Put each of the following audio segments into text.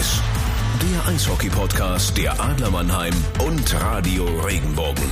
Audiobeweis. Der Eishockey-Podcast der Adler Mannheim und Radio Regenbogen.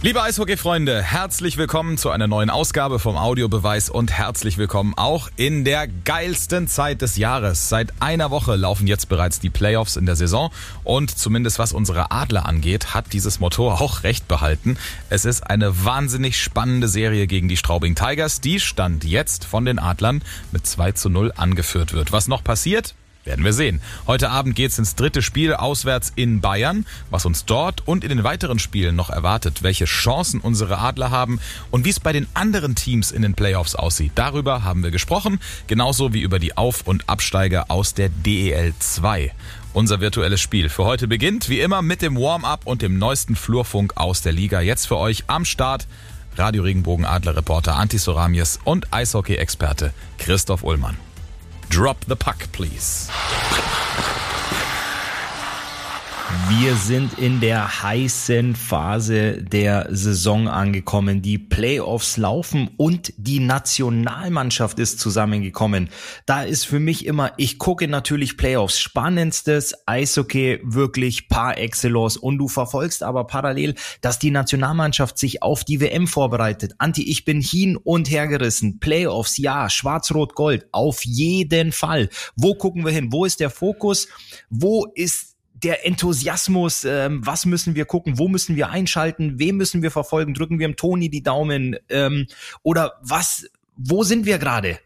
Liebe Eishockey-Freunde, herzlich willkommen zu einer neuen Ausgabe vom Audiobeweis und herzlich willkommen auch in der geilsten Zeit des Jahres. Seit einer Woche laufen jetzt bereits die Playoffs in der Saison und zumindest was unsere Adler angeht, hat dieses Motto auch recht behalten. Es ist eine wahnsinnig spannende Serie gegen die Straubing Tigers, die Stand jetzt von den Adlern mit 2 zu 0 angeführt wird. Was noch passiert? Werden wir sehen. Heute Abend geht's ins dritte Spiel auswärts in Bayern. Was uns dort und in den weiteren Spielen noch erwartet, welche Chancen unsere Adler haben und wie es bei den anderen Teams in den Playoffs aussieht. Darüber haben wir gesprochen, genauso wie über die Auf- und Absteiger aus der DEL 2. Unser virtuelles Spiel für heute beginnt wie immer mit dem Warm-up und dem neuesten Flurfunk aus der Liga. Jetzt für euch am Start Radio Regenbogen Adler Reporter Anti Soramies und Eishockey-Experte Christoph Ullmann. Drop the puck, please. Wir sind in der heißen Phase der Saison angekommen. Die Playoffs laufen und die Nationalmannschaft ist zusammengekommen. Da ist für mich immer, ich gucke natürlich Playoffs, spannendstes Eishockey wirklich par excellence und du verfolgst aber parallel, dass die Nationalmannschaft sich auf die WM vorbereitet. Anti, ich bin hin und her gerissen. Playoffs, ja, schwarz-rot-gold, auf jeden Fall. Wo gucken wir hin? Wo ist der Fokus? Wo ist der Enthusiasmus, ähm, was müssen wir gucken, wo müssen wir einschalten, wem müssen wir verfolgen, drücken wir dem Toni die Daumen ähm, oder was, wo sind wir gerade?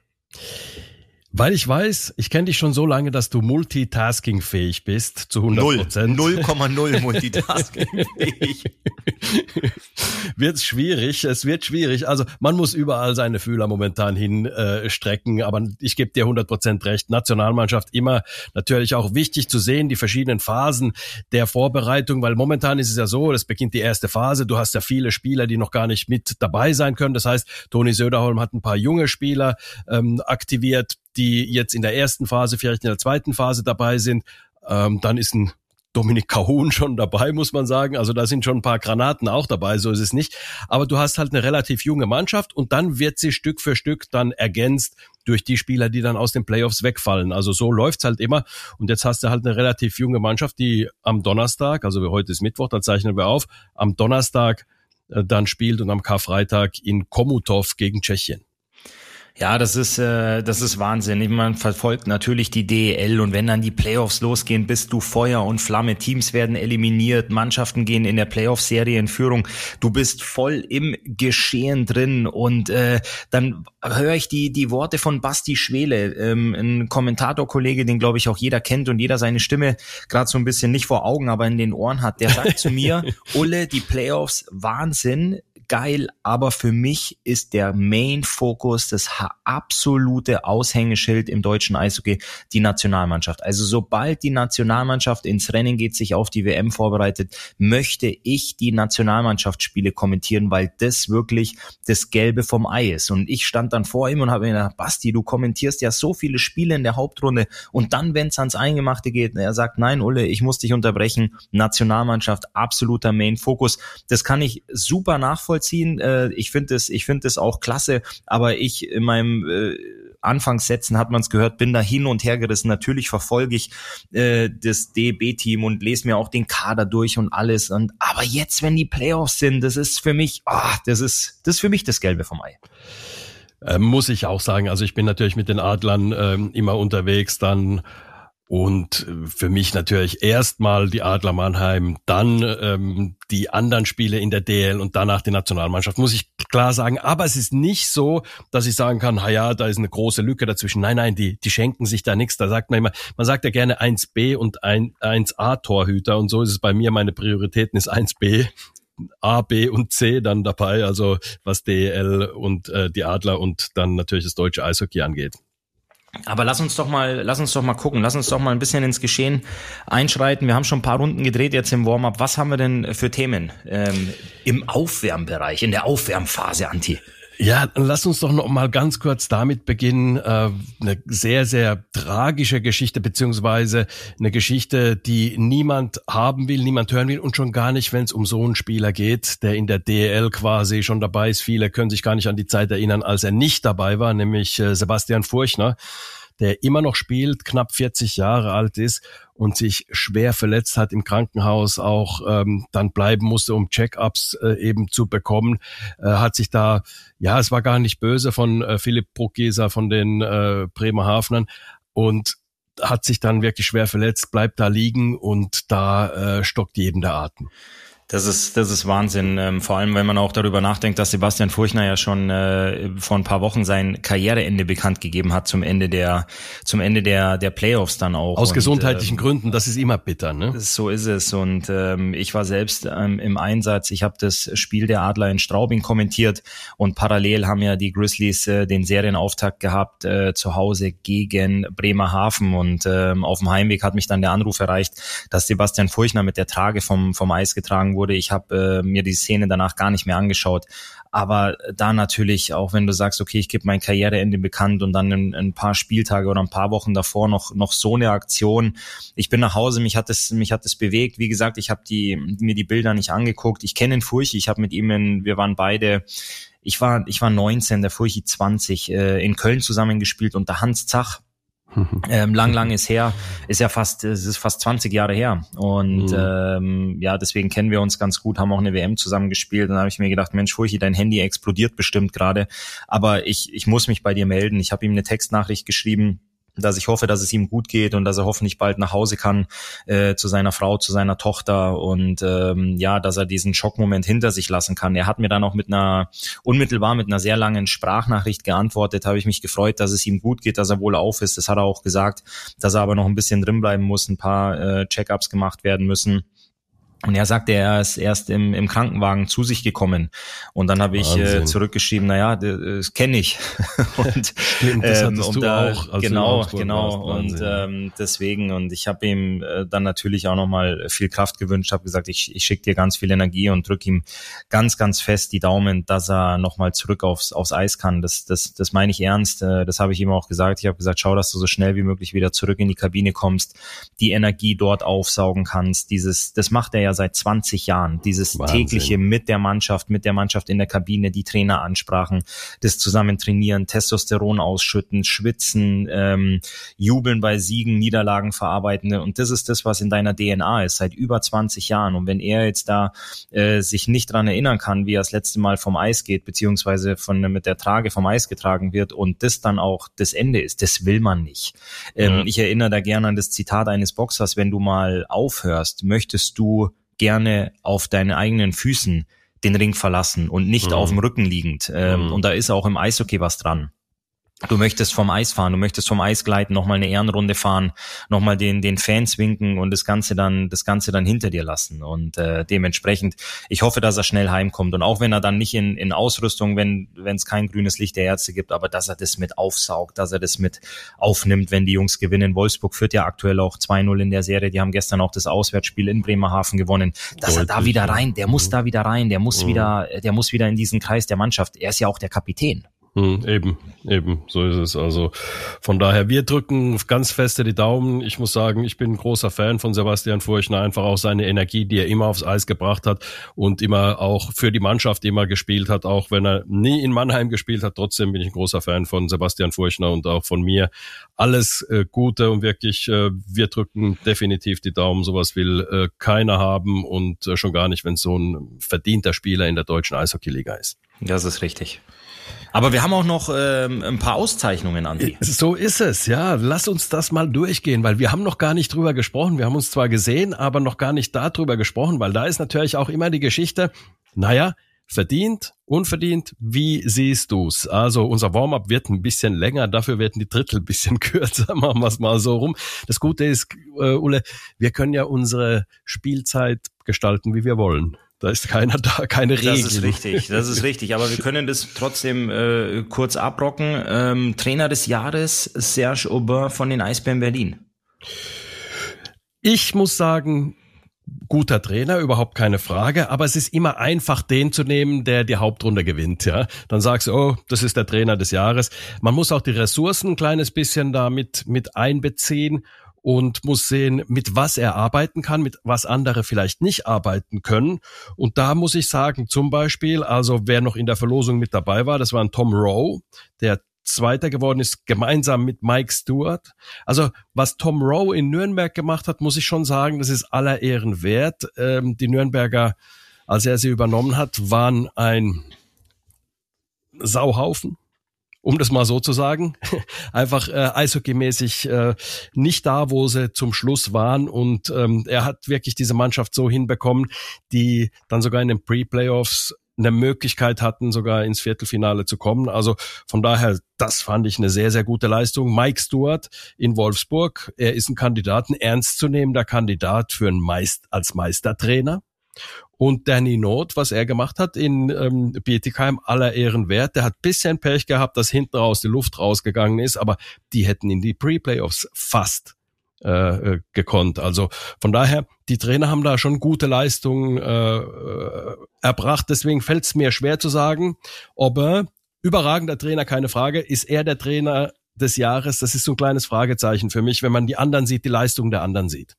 Weil ich weiß, ich kenne dich schon so lange, dass du multitaskingfähig bist, zu 100 Prozent. 0,0 multitaskingfähig. wird schwierig, es wird schwierig. Also man muss überall seine Fühler momentan hinstrecken, äh, aber ich gebe dir 100 Prozent recht. Nationalmannschaft immer natürlich auch wichtig zu sehen, die verschiedenen Phasen der Vorbereitung, weil momentan ist es ja so, es beginnt die erste Phase, du hast ja viele Spieler, die noch gar nicht mit dabei sein können. Das heißt, Toni Söderholm hat ein paar junge Spieler ähm, aktiviert, die jetzt in der ersten Phase, vielleicht in der zweiten Phase dabei sind. Ähm, dann ist ein Dominik Cahun schon dabei, muss man sagen. Also da sind schon ein paar Granaten auch dabei, so ist es nicht. Aber du hast halt eine relativ junge Mannschaft und dann wird sie Stück für Stück dann ergänzt durch die Spieler, die dann aus den Playoffs wegfallen. Also so läuft's halt immer. Und jetzt hast du halt eine relativ junge Mannschaft, die am Donnerstag, also heute ist Mittwoch, da zeichnen wir auf, am Donnerstag äh, dann spielt und am Karfreitag in Komutov gegen Tschechien. Ja, das ist äh, das ist Wahnsinn. Man verfolgt natürlich die DEL und wenn dann die Playoffs losgehen, bist du Feuer und Flamme. Teams werden eliminiert, Mannschaften gehen in der Playoff-Serie in Führung. Du bist voll im Geschehen drin und äh, dann höre ich die die Worte von Basti Schwele, ähm, ein Kommentatorkollege, den glaube ich auch jeder kennt und jeder seine Stimme gerade so ein bisschen nicht vor Augen, aber in den Ohren hat. Der sagt zu mir, Ulle, die Playoffs Wahnsinn geil, aber für mich ist der Main-Fokus das absolute Aushängeschild im deutschen Eishockey die Nationalmannschaft. Also sobald die Nationalmannschaft ins Rennen geht, sich auf die WM vorbereitet, möchte ich die Nationalmannschaftsspiele kommentieren, weil das wirklich das Gelbe vom Ei ist. Und ich stand dann vor ihm und habe mir gedacht, Basti, du kommentierst ja so viele Spiele in der Hauptrunde und dann, wenn es ans Eingemachte geht, er sagt, nein, Ulle, ich muss dich unterbrechen, Nationalmannschaft, absoluter Main-Fokus. Das kann ich super nachvollziehen nachvollziehen. Äh, ich finde es, ich finde es auch klasse, aber ich in meinem äh, Anfangssätzen hat man es gehört, bin da hin und her gerissen. Natürlich verfolge ich äh, das DB-Team und lese mir auch den Kader durch und alles. Und aber jetzt, wenn die Playoffs sind, das ist für mich, oh, das ist, das ist für mich das Gelbe vom Ei. Ähm, muss ich auch sagen. Also ich bin natürlich mit den Adlern ähm, immer unterwegs, dann und äh, für mich natürlich erstmal die Adler Mannheim, dann ähm, die anderen Spiele in der DL und danach die Nationalmannschaft, muss ich klar sagen. Aber es ist nicht so, dass ich sagen kann, ha ja, da ist eine große Lücke dazwischen. Nein, nein, die, die schenken sich da nichts. Da sagt man immer, man sagt ja gerne 1b und 1a Torhüter und so ist es bei mir. Meine Prioritäten ist 1b. A, B und C dann dabei, also was DL und äh, die Adler und dann natürlich das deutsche Eishockey angeht. Aber lass uns doch mal, lass uns doch mal gucken, lass uns doch mal ein bisschen ins Geschehen einschreiten. Wir haben schon ein paar Runden gedreht jetzt im Warm-up. Was haben wir denn für Themen ähm, im Aufwärmbereich, in der Aufwärmphase, Anti? Ja, lass uns doch noch mal ganz kurz damit beginnen. Äh, eine sehr, sehr tragische Geschichte, beziehungsweise eine Geschichte, die niemand haben will, niemand hören will und schon gar nicht, wenn es um so einen Spieler geht, der in der DL quasi schon dabei ist. Viele können sich gar nicht an die Zeit erinnern, als er nicht dabei war, nämlich äh, Sebastian Furchner der immer noch spielt, knapp 40 Jahre alt ist und sich schwer verletzt hat im Krankenhaus, auch ähm, dann bleiben musste, um Check-ups äh, eben zu bekommen, äh, hat sich da, ja, es war gar nicht böse von äh, Philipp Bruckgeser von den äh, Bremerhavenern und hat sich dann wirklich schwer verletzt, bleibt da liegen und da äh, stockt jedem der Atem. Das ist, das ist Wahnsinn. Ähm, vor allem, wenn man auch darüber nachdenkt, dass Sebastian Furchner ja schon äh, vor ein paar Wochen sein Karriereende bekannt gegeben hat zum Ende der, zum Ende der, der Playoffs dann auch. Aus und, gesundheitlichen äh, Gründen, das ist immer bitter, ne? So ist es. Und ähm, ich war selbst ähm, im Einsatz. Ich habe das Spiel der Adler in Straubing kommentiert und parallel haben ja die Grizzlies äh, den Serienauftakt gehabt äh, zu Hause gegen Bremerhaven. Und ähm, auf dem Heimweg hat mich dann der Anruf erreicht, dass Sebastian Furchner mit der Trage vom, vom Eis getragen wurde. Ich habe äh, mir die Szene danach gar nicht mehr angeschaut. Aber da natürlich, auch wenn du sagst, okay, ich gebe mein Karriereende bekannt und dann in, in ein paar Spieltage oder ein paar Wochen davor noch, noch so eine Aktion. Ich bin nach Hause, mich hat es, mich hat es bewegt. Wie gesagt, ich habe die, mir die Bilder nicht angeguckt. Ich kenne den Furchi, ich habe mit ihm in, wir waren beide ich war, ich war 19, der Furchi 20, äh, in Köln zusammengespielt und der Hans Zach, ähm, lang, lang ist her, ist ja fast, es ist fast 20 Jahre her. Und mhm. ähm, ja, deswegen kennen wir uns ganz gut, haben auch eine WM zusammen gespielt. Und dann habe ich mir gedacht, Mensch, Furchi, dein Handy explodiert bestimmt gerade. Aber ich, ich muss mich bei dir melden. Ich habe ihm eine Textnachricht geschrieben dass ich hoffe, dass es ihm gut geht und dass er hoffentlich bald nach Hause kann äh, zu seiner Frau, zu seiner Tochter und ähm, ja, dass er diesen Schockmoment hinter sich lassen kann. Er hat mir dann auch mit einer unmittelbar mit einer sehr langen Sprachnachricht geantwortet. Habe ich mich gefreut, dass es ihm gut geht, dass er wohl auf ist. Das hat er auch gesagt, dass er aber noch ein bisschen drin bleiben muss, ein paar äh, Check-ups gemacht werden müssen. Und er sagte, er ist erst im, im Krankenwagen zu sich gekommen. Und dann habe ich äh, zurückgeschrieben, naja, das kenne ich. und Stimmt, das ähm, und da, auch, genau, genau. Und ähm, deswegen, und ich habe ihm äh, dann natürlich auch nochmal viel Kraft gewünscht, habe gesagt, ich, ich schicke dir ganz viel Energie und drück ihm ganz, ganz fest die Daumen, dass er nochmal zurück aufs, aufs Eis kann. Das, das, das meine ich ernst. Äh, das habe ich ihm auch gesagt. Ich habe gesagt, schau, dass du so schnell wie möglich wieder zurück in die Kabine kommst, die Energie dort aufsaugen kannst. Dieses, das macht er ja ja seit 20 Jahren. Dieses Wahnsinn. tägliche mit der Mannschaft, mit der Mannschaft in der Kabine, die Trainer ansprachen, das zusammen trainieren, Testosteron ausschütten, schwitzen, ähm, jubeln bei Siegen, Niederlagen verarbeiten. Und das ist das, was in deiner DNA ist, seit über 20 Jahren. Und wenn er jetzt da äh, sich nicht dran erinnern kann, wie er das letzte Mal vom Eis geht, beziehungsweise von mit der Trage vom Eis getragen wird und das dann auch das Ende ist, das will man nicht. Ähm, ja. Ich erinnere da gerne an das Zitat eines Boxers, wenn du mal aufhörst, möchtest du gerne auf deinen eigenen Füßen den Ring verlassen und nicht mhm. auf dem Rücken liegend. Ähm, mhm. Und da ist auch im Eishockey was dran du möchtest vom Eis fahren, du möchtest vom Eis gleiten, nochmal eine Ehrenrunde fahren, nochmal den, den Fans winken und das Ganze dann, das Ganze dann hinter dir lassen. Und äh, dementsprechend, ich hoffe, dass er schnell heimkommt. Und auch wenn er dann nicht in, in Ausrüstung, wenn wenn es kein grünes Licht der Ärzte gibt, aber dass er das mit aufsaugt, dass er das mit aufnimmt, wenn die Jungs gewinnen. Wolfsburg führt ja aktuell auch 2-0 in der Serie. Die haben gestern auch das Auswärtsspiel in Bremerhaven gewonnen. Dass Deutlich, er da wieder rein, der muss mhm. da wieder rein, der muss mhm. wieder, der muss wieder in diesen Kreis der Mannschaft. Er ist ja auch der Kapitän. Hm, eben, eben, so ist es. Also von daher, wir drücken ganz feste die Daumen. Ich muss sagen, ich bin ein großer Fan von Sebastian Furchner, einfach auch seine Energie, die er immer aufs Eis gebracht hat und immer auch für die Mannschaft immer gespielt hat, auch wenn er nie in Mannheim gespielt hat. Trotzdem bin ich ein großer Fan von Sebastian Furchner und auch von mir. Alles äh, Gute und wirklich, äh, wir drücken definitiv die Daumen. Sowas will äh, keiner haben und äh, schon gar nicht, wenn es so ein verdienter Spieler in der deutschen Eishockeyliga ist. Das ist richtig. Aber wir haben auch noch ähm, ein paar Auszeichnungen, Andi. So ist es, ja. Lass uns das mal durchgehen, weil wir haben noch gar nicht drüber gesprochen. Wir haben uns zwar gesehen, aber noch gar nicht darüber gesprochen, weil da ist natürlich auch immer die Geschichte, naja, verdient, unverdient, wie siehst du's? Also unser Warm-up wird ein bisschen länger, dafür werden die Drittel ein bisschen kürzer, machen wir es mal so rum. Das Gute ist, äh, Ulle, wir können ja unsere Spielzeit gestalten, wie wir wollen. Da ist keiner da, keine Regel. Das ist richtig, das ist richtig. Aber wir können das trotzdem äh, kurz abrocken. Ähm, Trainer des Jahres Serge Aubin von den Eisbären Berlin. Ich muss sagen, guter Trainer, überhaupt keine Frage, aber es ist immer einfach, den zu nehmen, der die Hauptrunde gewinnt, ja. Dann sagst du, oh, das ist der Trainer des Jahres. Man muss auch die Ressourcen ein kleines bisschen damit mit einbeziehen und muss sehen, mit was er arbeiten kann, mit was andere vielleicht nicht arbeiten können. Und da muss ich sagen, zum Beispiel, also wer noch in der Verlosung mit dabei war, das war ein Tom Rowe, der Zweiter geworden ist, gemeinsam mit Mike Stewart. Also was Tom Rowe in Nürnberg gemacht hat, muss ich schon sagen, das ist aller Ehren wert. Ähm, die Nürnberger, als er sie übernommen hat, waren ein Sauhaufen um das mal so zu sagen, einfach äh, eishockeymäßig äh, nicht da, wo sie zum Schluss waren. Und ähm, er hat wirklich diese Mannschaft so hinbekommen, die dann sogar in den Pre-Playoffs eine Möglichkeit hatten, sogar ins Viertelfinale zu kommen. Also von daher, das fand ich eine sehr, sehr gute Leistung. Mike Stewart in Wolfsburg, er ist ein Kandidat, ein ernstzunehmender Kandidat für einen Meist als Meistertrainer. Und Danny Not, was er gemacht hat in ähm, Bietigheim, aller Ehren wert. Der hat bisschen Pech gehabt, dass hinten raus die Luft rausgegangen ist, aber die hätten in die Pre-Playoffs fast äh, äh gekonnt. Also von daher, die Trainer haben da schon gute Leistungen äh, äh erbracht. Deswegen fällt es mir schwer zu sagen, ob er überragender Trainer, keine Frage, ist er der Trainer des Jahres. Das ist so ein kleines Fragezeichen für mich, wenn man die anderen sieht, die Leistung der anderen sieht.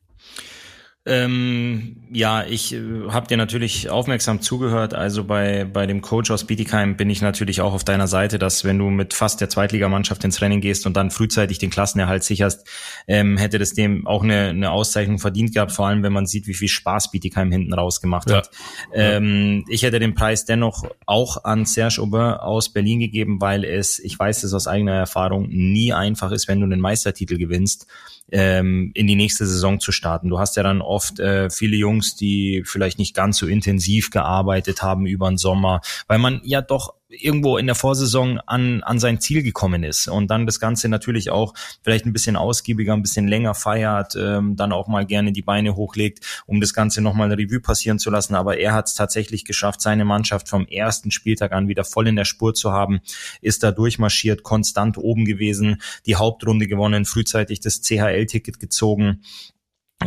Ähm, ja, ich äh, habe dir natürlich aufmerksam zugehört. Also bei, bei dem Coach aus Bietigheim bin ich natürlich auch auf deiner Seite, dass wenn du mit fast der Zweitligamannschaft ins Rennen gehst und dann frühzeitig den Klassenerhalt sicherst, ähm, hätte das dem auch eine, eine Auszeichnung verdient gehabt, vor allem wenn man sieht, wie viel Spaß Bietigheim hinten raus gemacht hat. Ja. Ähm, ich hätte den Preis dennoch auch an Serge Aubin aus Berlin gegeben, weil es, ich weiß es aus eigener Erfahrung, nie einfach ist, wenn du einen Meistertitel gewinnst ähm, in die nächste Saison zu starten. Du hast ja dann oft äh, viele Jungs, die vielleicht nicht ganz so intensiv gearbeitet haben über den Sommer, weil man ja doch irgendwo in der Vorsaison an, an sein Ziel gekommen ist und dann das Ganze natürlich auch vielleicht ein bisschen ausgiebiger, ein bisschen länger feiert, ähm, dann auch mal gerne die Beine hochlegt, um das Ganze nochmal Revue passieren zu lassen. Aber er hat es tatsächlich geschafft, seine Mannschaft vom ersten Spieltag an wieder voll in der Spur zu haben, ist da durchmarschiert, konstant oben gewesen, die Hauptrunde gewonnen, frühzeitig das CHL-Ticket gezogen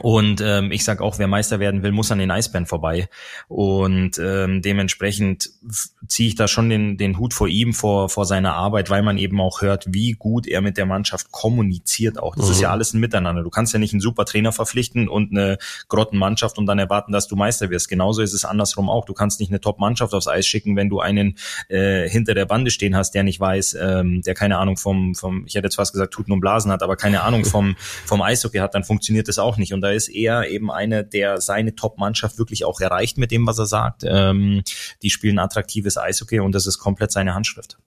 und ähm, ich sage auch, wer Meister werden will, muss an den Eisbären vorbei. Und ähm, dementsprechend ziehe ich da schon den, den Hut vor ihm, vor, vor seiner Arbeit, weil man eben auch hört, wie gut er mit der Mannschaft kommuniziert auch. Das mhm. ist ja alles ein Miteinander. Du kannst ja nicht einen super Trainer verpflichten und eine Grottenmannschaft und dann erwarten, dass du Meister wirst. Genauso ist es andersrum auch. Du kannst nicht eine Top-Mannschaft aufs Eis schicken, wenn du einen äh, hinter der Bande stehen hast, der nicht weiß, ähm, der keine Ahnung vom, vom, ich hätte jetzt fast gesagt, Tuten und Blasen hat, aber keine Ahnung vom, vom Eishockey hat, dann funktioniert das auch nicht. Und da ist er eben einer, der seine Top-Mannschaft wirklich auch erreicht mit dem, was er sagt. Ähm, die spielen attraktives Eishockey und das ist komplett seine Handschrift.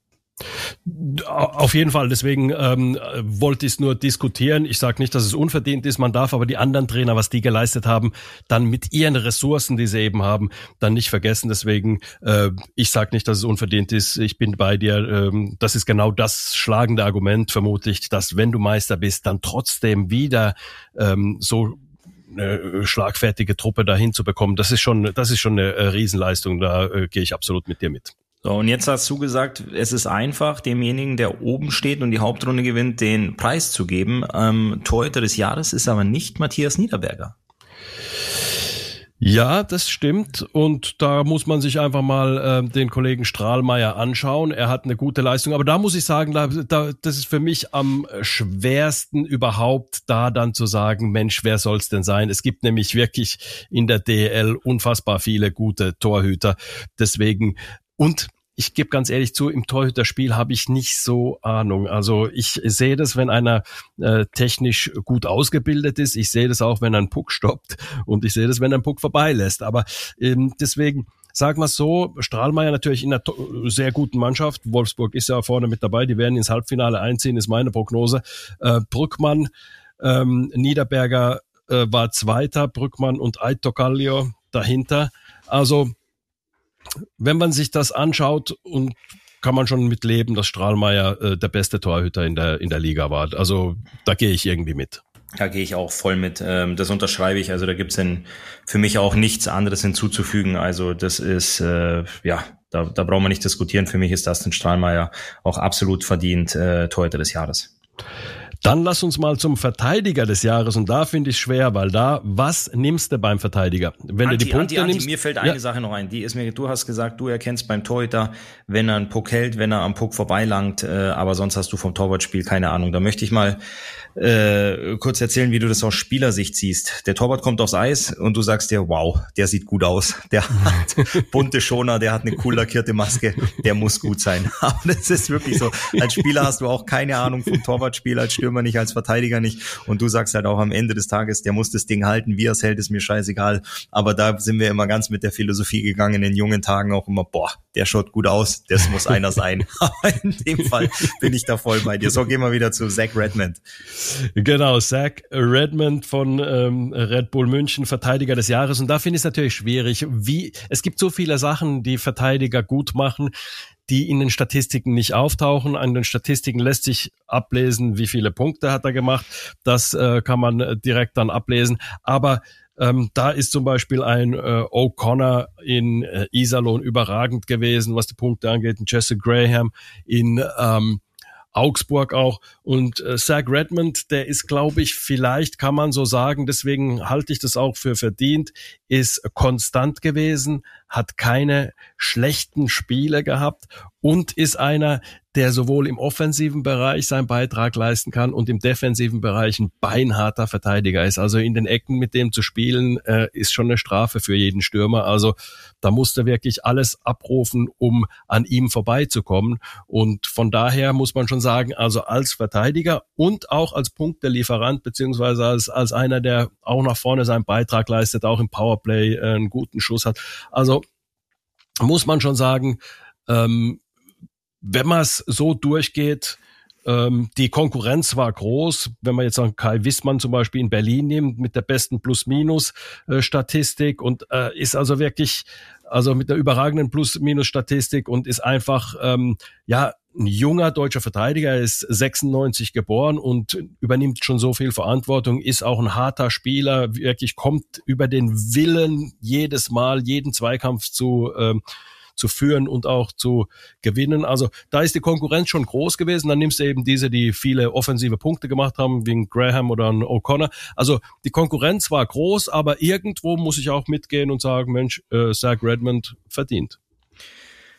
Auf jeden Fall, deswegen ähm, wollte ich es nur diskutieren. Ich sage nicht, dass es unverdient ist, man darf aber die anderen Trainer, was die geleistet haben, dann mit ihren Ressourcen, die sie eben haben, dann nicht vergessen. Deswegen, äh, ich sage nicht, dass es unverdient ist. Ich bin bei dir. Ähm, das ist genau das schlagende Argument, vermutlich, dass wenn du Meister bist, dann trotzdem wieder ähm, so eine schlagfertige Truppe dahin zu bekommen, das ist schon, das ist schon eine äh, Riesenleistung. Da äh, gehe ich absolut mit dir mit. So, und jetzt hast du gesagt, es ist einfach, demjenigen, der oben steht und die Hauptrunde gewinnt, den Preis zu geben. Ähm, Torhüter des Jahres ist aber nicht Matthias Niederberger. Ja, das stimmt. Und da muss man sich einfach mal äh, den Kollegen Strahlmeier anschauen. Er hat eine gute Leistung. Aber da muss ich sagen, da, da, das ist für mich am schwersten überhaupt da dann zu sagen, Mensch, wer soll's denn sein? Es gibt nämlich wirklich in der DL unfassbar viele gute Torhüter. Deswegen und ich gebe ganz ehrlich zu, im Torhüterspiel habe ich nicht so Ahnung. Also ich sehe das, wenn einer äh, technisch gut ausgebildet ist. Ich sehe das auch, wenn ein Puck stoppt. Und ich sehe das, wenn ein Puck vorbeilässt. Aber ähm, deswegen, sagen wir so, Strahlmeier natürlich in einer sehr guten Mannschaft. Wolfsburg ist ja vorne mit dabei. Die werden ins Halbfinale einziehen, ist meine Prognose. Äh, Brückmann, ähm, Niederberger äh, war Zweiter, Brückmann und Aito Kallio dahinter. Also wenn man sich das anschaut und kann man schon mit leben, dass Strahlmeier äh, der beste Torhüter in der, in der Liga war. Also da gehe ich irgendwie mit. Da gehe ich auch voll mit. Ähm, das unterschreibe ich. Also da gibt's denn für mich auch nichts anderes hinzuzufügen. Also das ist, äh, ja, da, da brauchen wir nicht diskutieren. Für mich ist Dustin Strahlmeier auch absolut verdient äh, Torhüter des Jahres. Dann lass uns mal zum Verteidiger des Jahres und da finde ich es schwer, weil da, was nimmst du beim Verteidiger? Wenn Anti, du die Punkte Anti, Anti, nimmst, mir fällt eine ja. Sache noch ein, die ist mir, du hast gesagt, du erkennst beim Torhüter, wenn er einen Puck hält, wenn er am Puck vorbeilangt, äh, aber sonst hast du vom Torwartspiel keine Ahnung. Da möchte ich mal äh, kurz erzählen, wie du das aus Spielersicht siehst. Der Torwart kommt aufs Eis und du sagst dir, wow, der sieht gut aus. Der hat bunte Schoner, der hat eine cool lackierte Maske, der muss gut sein. Aber das ist wirklich so. Als Spieler hast du auch keine Ahnung vom Torwartspiel, als Stürmer nicht, als Verteidiger nicht. Und du sagst halt auch am Ende des Tages, der muss das Ding halten, wie er es hält, ist mir scheißegal. Aber da sind wir immer ganz mit der Philosophie gegangen in jungen Tagen auch immer, boah, der schaut gut aus, das muss einer sein. Aber in dem Fall bin ich da voll bei dir. So, gehen wir wieder zu Zach Redmond. Genau, Zach Redmond von ähm, Red Bull München, Verteidiger des Jahres. Und da finde ich es natürlich schwierig. Wie, es gibt so viele Sachen, die Verteidiger gut machen, die in den Statistiken nicht auftauchen. An den Statistiken lässt sich ablesen, wie viele Punkte hat er gemacht. Das äh, kann man direkt dann ablesen. Aber ähm, da ist zum Beispiel ein äh, O'Connor in äh, Iserlohn überragend gewesen, was die Punkte angeht. Ein Jesse Graham in ähm, Augsburg auch. Und äh, Zach Redmond, der ist, glaube ich, vielleicht kann man so sagen, deswegen halte ich das auch für verdient, ist konstant gewesen, hat keine schlechten Spiele gehabt und ist einer, der sowohl im offensiven Bereich seinen Beitrag leisten kann und im defensiven Bereich ein beinharter Verteidiger ist. Also in den Ecken mit dem zu spielen, äh, ist schon eine Strafe für jeden Stürmer. Also da musste wirklich alles abrufen, um an ihm vorbeizukommen. Und von daher muss man schon sagen, also als Verteidiger und auch als Punktelieferant, beziehungsweise als, als einer, der auch nach vorne seinen Beitrag leistet, auch im Powerplay äh, einen guten Schuss hat. Also muss man schon sagen, ähm, wenn man es so durchgeht, ähm, die Konkurrenz war groß. Wenn man jetzt an Kai Wissmann zum Beispiel in Berlin nimmt, mit der besten Plus-Minus-Statistik und äh, ist also wirklich, also mit der überragenden Plus-Minus-Statistik und ist einfach, ähm, ja, ein junger deutscher Verteidiger, er ist 96 geboren und übernimmt schon so viel Verantwortung, ist auch ein harter Spieler, wirklich kommt über den Willen jedes Mal, jeden Zweikampf zu, ähm, zu führen und auch zu gewinnen. Also da ist die Konkurrenz schon groß gewesen. Dann nimmst du eben diese, die viele offensive Punkte gemacht haben, wie ein Graham oder ein O'Connor. Also die Konkurrenz war groß, aber irgendwo muss ich auch mitgehen und sagen, Mensch, äh, Zach Redmond verdient.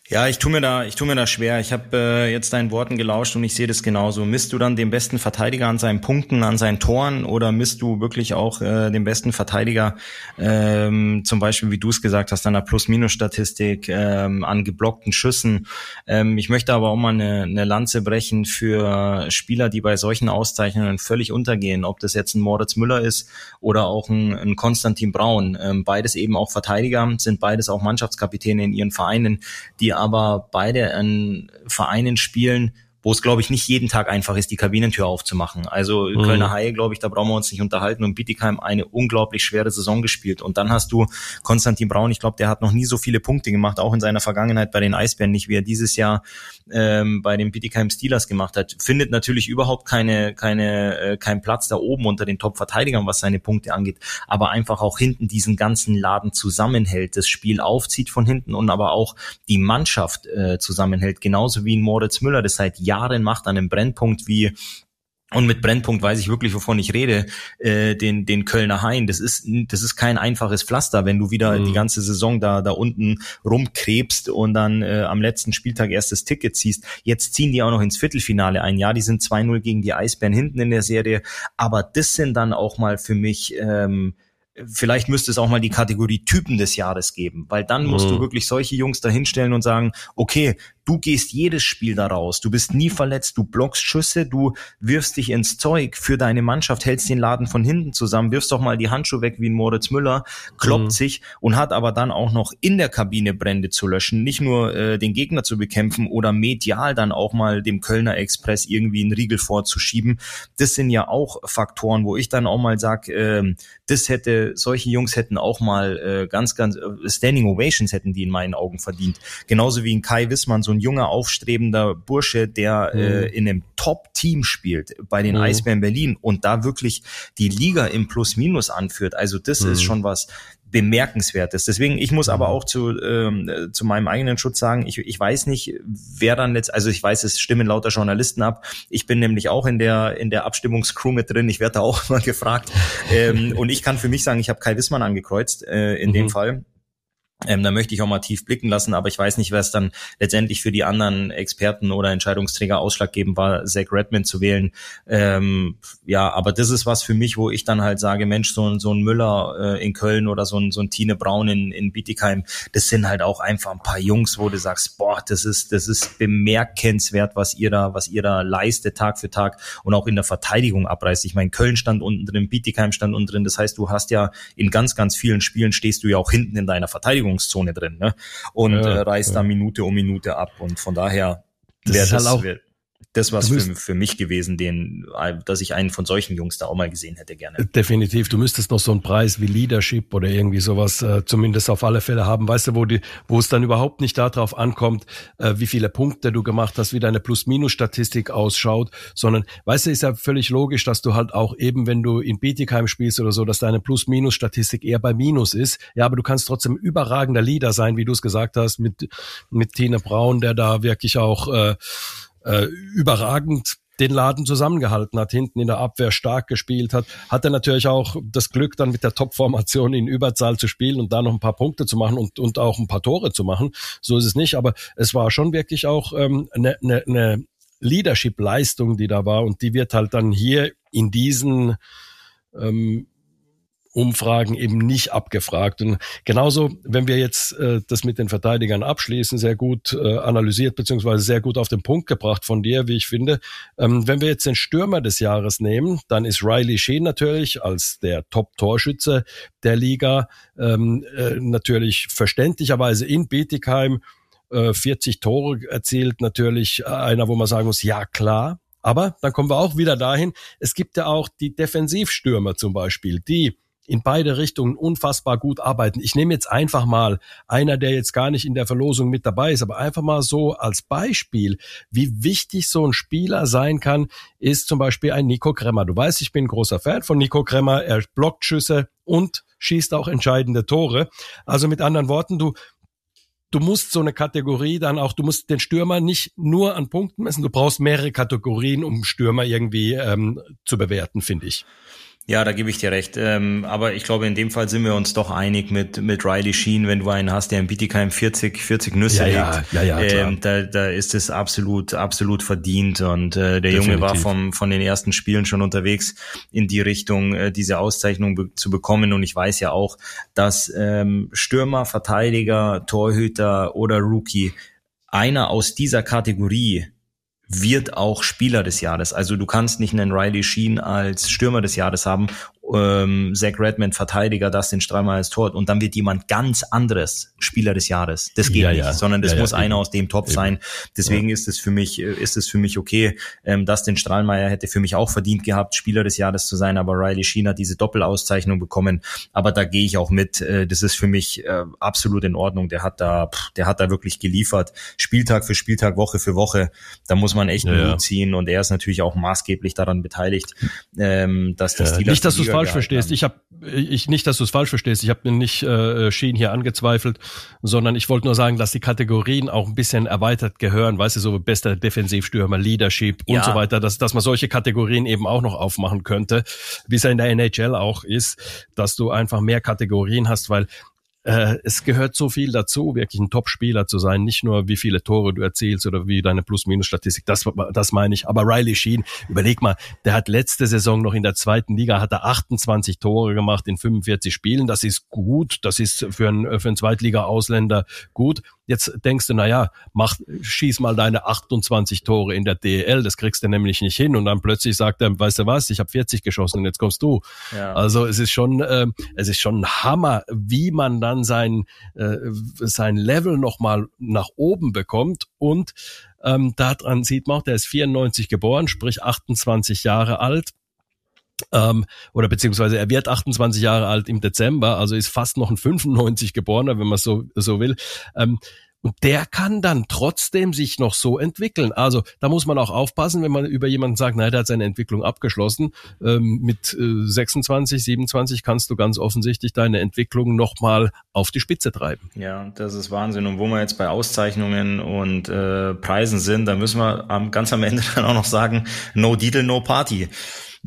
Ja, ich tue mir da, ich tue mir da schwer. Ich habe äh, jetzt deinen Worten gelauscht und ich sehe das genauso. Misst du dann den besten Verteidiger an seinen Punkten, an seinen Toren oder misst du wirklich auch äh, den besten Verteidiger, ähm, zum Beispiel, wie du es gesagt hast, an der Plus-Minus-Statistik, ähm, an geblockten Schüssen? Ähm, ich möchte aber auch mal eine, eine Lanze brechen für Spieler, die bei solchen Auszeichnungen völlig untergehen. Ob das jetzt ein Moritz Müller ist oder auch ein, ein Konstantin Braun. Ähm, beides eben auch Verteidiger, sind beides auch Mannschaftskapitäne in ihren Vereinen, die aber beide an Vereinen spielen, wo es, glaube ich, nicht jeden Tag einfach ist, die Kabinentür aufzumachen. Also mhm. Kölner Haie, glaube ich, da brauchen wir uns nicht unterhalten und Bietigheim eine unglaublich schwere Saison gespielt. Und dann hast du Konstantin Braun, ich glaube, der hat noch nie so viele Punkte gemacht, auch in seiner Vergangenheit bei den Eisbären nicht, wie er dieses Jahr ähm, bei den Bietigheim Steelers gemacht hat. Findet natürlich überhaupt keine, keine, äh, keinen Platz da oben unter den Top-Verteidigern, was seine Punkte angeht, aber einfach auch hinten diesen ganzen Laden zusammenhält, das Spiel aufzieht von hinten und aber auch die Mannschaft äh, zusammenhält, genauso wie ein Moritz Müller, das seit Jahren Jahren macht an einem Brennpunkt wie und mit Brennpunkt weiß ich wirklich, wovon ich rede, äh, den, den Kölner Hain. Das ist, das ist kein einfaches Pflaster, wenn du wieder mhm. die ganze Saison da, da unten rumkrebst und dann äh, am letzten Spieltag erstes Ticket ziehst. Jetzt ziehen die auch noch ins Viertelfinale ein. Ja, die sind 2-0 gegen die Eisbären hinten in der Serie. Aber das sind dann auch mal für mich, ähm, vielleicht müsste es auch mal die Kategorie Typen des Jahres geben, weil dann musst mhm. du wirklich solche Jungs da hinstellen und sagen, okay, du gehst jedes Spiel daraus, du bist nie verletzt, du blockst Schüsse, du wirfst dich ins Zeug für deine Mannschaft, hältst den Laden von hinten zusammen, wirfst doch mal die Handschuhe weg wie ein Moritz Müller, kloppt mhm. sich und hat aber dann auch noch in der Kabine Brände zu löschen, nicht nur äh, den Gegner zu bekämpfen oder medial dann auch mal dem Kölner Express irgendwie einen Riegel vorzuschieben. Das sind ja auch Faktoren, wo ich dann auch mal sag, äh, das hätte, solche Jungs hätten auch mal äh, ganz, ganz äh, Standing Ovations hätten die in meinen Augen verdient. Genauso wie ein Kai Wissmann, so ein junger, aufstrebender Bursche, der mhm. äh, in einem Top-Team spielt bei den mhm. Eisbären Berlin und da wirklich die Liga im Plus-Minus anführt. Also das mhm. ist schon was bemerkenswertes. Deswegen, ich muss aber mhm. auch zu, ähm, zu meinem eigenen Schutz sagen, ich, ich weiß nicht, wer dann letzt, also ich weiß, es stimmen lauter Journalisten ab. Ich bin nämlich auch in der in der Abstimmungscrew mit drin. Ich werde da auch mal gefragt. ähm, und ich kann für mich sagen, ich habe Kai Wissmann angekreuzt äh, in mhm. dem Fall Ähm, da möchte ich auch mal tief blicken lassen, aber ich weiß nicht, wer es dann letztendlich für die anderen Experten oder Entscheidungsträger ausschlaggebend war, Zach Redmond zu wählen. Ähm, ja, aber das ist was für mich, wo ich dann halt sage, Mensch, so, ein so ein Müller äh, in Köln oder so ein, so ein Tine Braun in, in Bietigheim, das sind halt auch einfach ein paar Jungs, wo du sagst, boah, das ist, das ist bemerkenswert, was ihr da, was ihr da leistet Tag für Tag und auch in der Verteidigung abreißt. Ich meine, Köln stand unten drin, Bietigheim stand unten drin. Das heißt, du hast ja in ganz, ganz vielen Spielen stehst du ja auch hinten in deiner Verteidigung Verteidigungszone drin ne? und ja, äh, reißt ja. da Minute um Minute ab. Und von daher wäre das, halt wär, das was für, für mich gewesen, den, dass ich einen von solchen Jungs da auch mal gesehen hätte gerne. Definitiv. Du müsstest noch so einen Preis wie Leadership oder irgendwie sowas äh, zumindest auf alle Fälle haben. Weißt du, wo die, wo es dann überhaupt nicht darauf ankommt, äh, wie viele Punkte du gemacht hast, wie deine Plus-Minus-Statistik ausschaut, sondern, weißt du, ist ja völlig logisch, dass du halt auch eben, wenn du in Bietigheim spielst oder so, dass deine Plus-Minus-Statistik eher bei Minus ist. Ja, aber du kannst trotzdem überragender Leader sein, wie du es gesagt hast, mit, mit Tine Braun, der da wirklich auch, äh, äh, überragend den Laden zusammengehalten hat, hinten in der Abwehr stark gespielt hat, hat er natürlich auch das Glück, dann mit der Top-Formation in Überzahl zu spielen und da noch ein paar Punkte zu machen und, und auch ein paar Tore zu machen. So ist es nicht, aber es war schon wirklich auch ähm, eine, eine, eine Leadership-Leistung, die da war und die wird halt dann hier in diesen ähm, Umfragen eben nicht abgefragt. Und genauso, wenn wir jetzt äh, das mit den Verteidigern abschließen, sehr gut äh, analysiert beziehungsweise sehr gut auf den Punkt gebracht von dir, wie ich finde. Ähm, wenn wir jetzt den Stürmer des Jahres nehmen, dann ist Riley Sheen natürlich als der Top-Torschütze der Liga ähm, äh, natürlich verständlicherweise in Bietigheim 40 äh, Tore erzielt, natürlich einer, wo man sagen muss, ja klar. Aber dann kommen wir auch wieder dahin, es gibt ja auch die Defensivstürmer zum Beispiel, die in beide Richtungen unfassbar gut arbeiten. Ich nehme jetzt einfach mal einer, der jetzt gar nicht in der Verlosung mit dabei ist, aber einfach mal so als Beispiel, wie wichtig so ein Spieler sein kann, ist zum Beispiel ein Nico Kremmer. Du weißt, ich bin ein großer Fan von Nico Kremmer. Er blockt Schüsse und schießt auch entscheidende Tore. Also mit anderen Worten, du du musst so eine Kategorie dann auch, du musst den Stürmer nicht nur an Punkten messen, du brauchst mehrere Kategorien, um Stürmer irgendwie ähm, zu bewerten, finde ich. Ja, da gebe ich dir recht. Ähm, aber ich glaube, in dem Fall sind wir uns doch einig mit, mit Riley Sheen, wenn du einen hast, der in Bietigheim 40, 40 Nüsse ja, legt. Ja, ja, ja, ähm, da, da ist es absolut, absolut verdient. Und äh, der Definitiv. Junge war vom, von den ersten Spielen schon unterwegs in die Richtung, äh, diese Auszeichnung be zu bekommen. Und ich weiß ja auch, dass ähm, Stürmer, Verteidiger, Torhüter oder Rookie einer aus dieser Kategorie wird auch Spieler des Jahres. Also du kannst nicht einen Riley Sheen als Stürmer des Jahres haben ähm, Zach Redmond Verteidiger, das den Streimer als Tor und dann wird jemand ganz anderes Spieler des Jahres. Das geht ja, nicht, ja. sondern das ja, muss einer aus dem Top sein. Deswegen ist es für mich, äh, ist es für mich okay. Ähm, Dustin Strahlmeier hätte für mich auch verdient gehabt, Spieler des Jahres zu sein, aber Riley Sheen hat diese Doppelauszeichnung bekommen. Aber da gehe ich auch mit. Äh, das ist für mich äh, absolut in Ordnung. Der hat da, pff, der hat da wirklich geliefert. Spieltag für Spieltag, Woche für Woche. Da muss man echt ja, ziehen und er ist natürlich auch maßgeblich daran beteiligt, ähm, dass das ja. Nicht, dass du falsch verstehst. Ich habe ich nicht, dass du es falsch verstehst. Ich habe mir nicht äh, Schien hier angezweifelt, sondern ich wollte nur sagen, dass die Kategorien auch ein bisschen erweitert gehören. Weißt du, so bester Defensivstürmer, Leadership und ja. so weiter, dass dass man solche Kategorien eben auch noch aufmachen könnte, wie es ja in der NHL auch ist, dass du einfach mehr Kategorien hast, weil äh, es gehört so viel dazu, wirklich ein Top-Spieler zu sein. Nicht nur, wie viele Tore du erzielst oder wie deine Plus-Minus-Statistik. Das, das meine ich. Aber Riley Sheen, überleg mal, der hat letzte Saison noch in der zweiten Liga, hat er 28 Tore gemacht in 45 Spielen. Das ist gut. Das ist für einen, für einen Zweitliga-Ausländer gut. Jetzt denkst du, na ja, mach, schieß mal deine 28 Tore in der DEL, das kriegst du nämlich nicht hin. Und dann plötzlich sagt er, weißt du was, ich habe 40 geschossen und jetzt kommst du. Ja. Also es ist schon, äh, es ist schon ein Hammer, wie man dann sein, äh, sein Level nochmal nach oben bekommt. Und ähm, daran sieht man auch, der ist 94 geboren, sprich 28 Jahre alt ähm, oder beziehungsweise er wird 28 Jahre alt im Dezember, also ist fast noch ein 95 geborener, wenn man so so will. Ähm, und der kann dann trotzdem sich noch so entwickeln. Also da muss man auch aufpassen, wenn man über jemanden sagt, nein, der hat seine Entwicklung abgeschlossen. Ähm, mit äh, 26, 27 kannst du ganz offensichtlich deine Entwicklung nochmal auf die Spitze treiben. Ja, das ist Wahnsinn. Und wo wir jetzt bei Auszeichnungen und äh, Preisen sind, da müssen wir am, ganz am Ende dann auch noch sagen, no Deedle, no Party.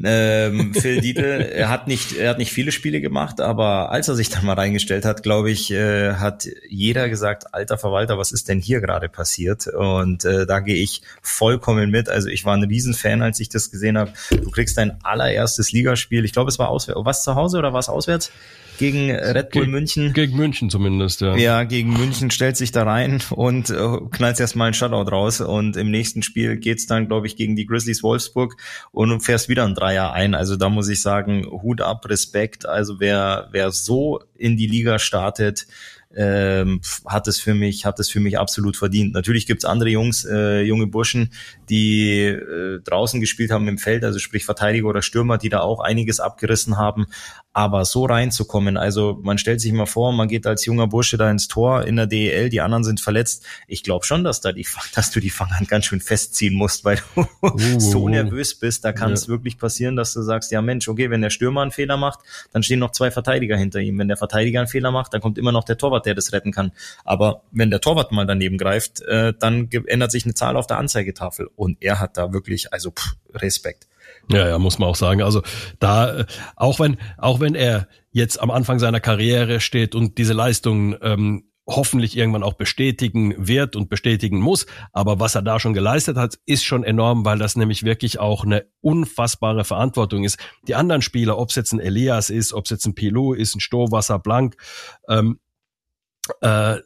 Ähm, Phil Dietl, er hat nicht, er hat nicht viele Spiele gemacht, aber als er sich dann mal reingestellt hat, glaube ich, äh, hat jeder gesagt, alter Verwalter, was ist denn hier gerade passiert? Und äh, da gehe ich vollkommen mit. Also ich war ein Riesenfan, als ich das gesehen habe. Du kriegst dein allererstes Ligaspiel. Ich glaube, es war auswärts. Was zu Hause oder war es auswärts? Gegen Red Bull Ge München. Gegen München zumindest, ja. Ja, gegen München stellt sich da rein und äh, knallt erstmal einen Shutout raus und im nächsten Spiel geht's dann, glaube ich, gegen die Grizzlies Wolfsburg und fährst wieder ein Dreier ein. Also da muss ich sagen, Hut ab, Respekt. Also wer, wer so in die Liga startet, ähm, hat es für mich, hat es für mich absolut verdient. Natürlich gibt's andere Jungs, äh, junge Burschen, die äh, draußen gespielt haben im Feld, also sprich Verteidiger oder Stürmer, die da auch einiges abgerissen haben. Aber so reinzukommen, also man stellt sich mal vor, man geht als junger Bursche da ins Tor in der DEL, die anderen sind verletzt. Ich glaube schon, dass da die, dass du die Fanghand ganz schön festziehen musst, weil du uh, so nervös bist. Da kann es ja. wirklich passieren, dass du sagst, ja Mensch, okay, wenn der Stürmer einen Fehler macht, dann stehen noch zwei Verteidiger hinter ihm. Wenn der Verteidiger einen Fehler macht, dann kommt immer noch der Torwart, der das retten kann. Aber wenn der Torwart mal daneben greift, äh, dann ändert sich eine Zahl auf der Anzeigetafel. Und er hat da wirklich, also pff, Respekt. Ja, ja, muss man auch sagen. Also da, äh, auch wenn, auch wenn er jetzt am Anfang seiner Karriere steht und diese Leistungen ähm, hoffentlich irgendwann auch bestätigen wird und bestätigen muss. Aber was er da schon geleistet hat, ist schon enorm, weil das nämlich wirklich auch eine unfassbare Verantwortung ist. Die anderen Spieler, ob es jetzt ein Elias ist, ob es jetzt ein Pilou ist, ein Stohwasser Blank, ähm, äh,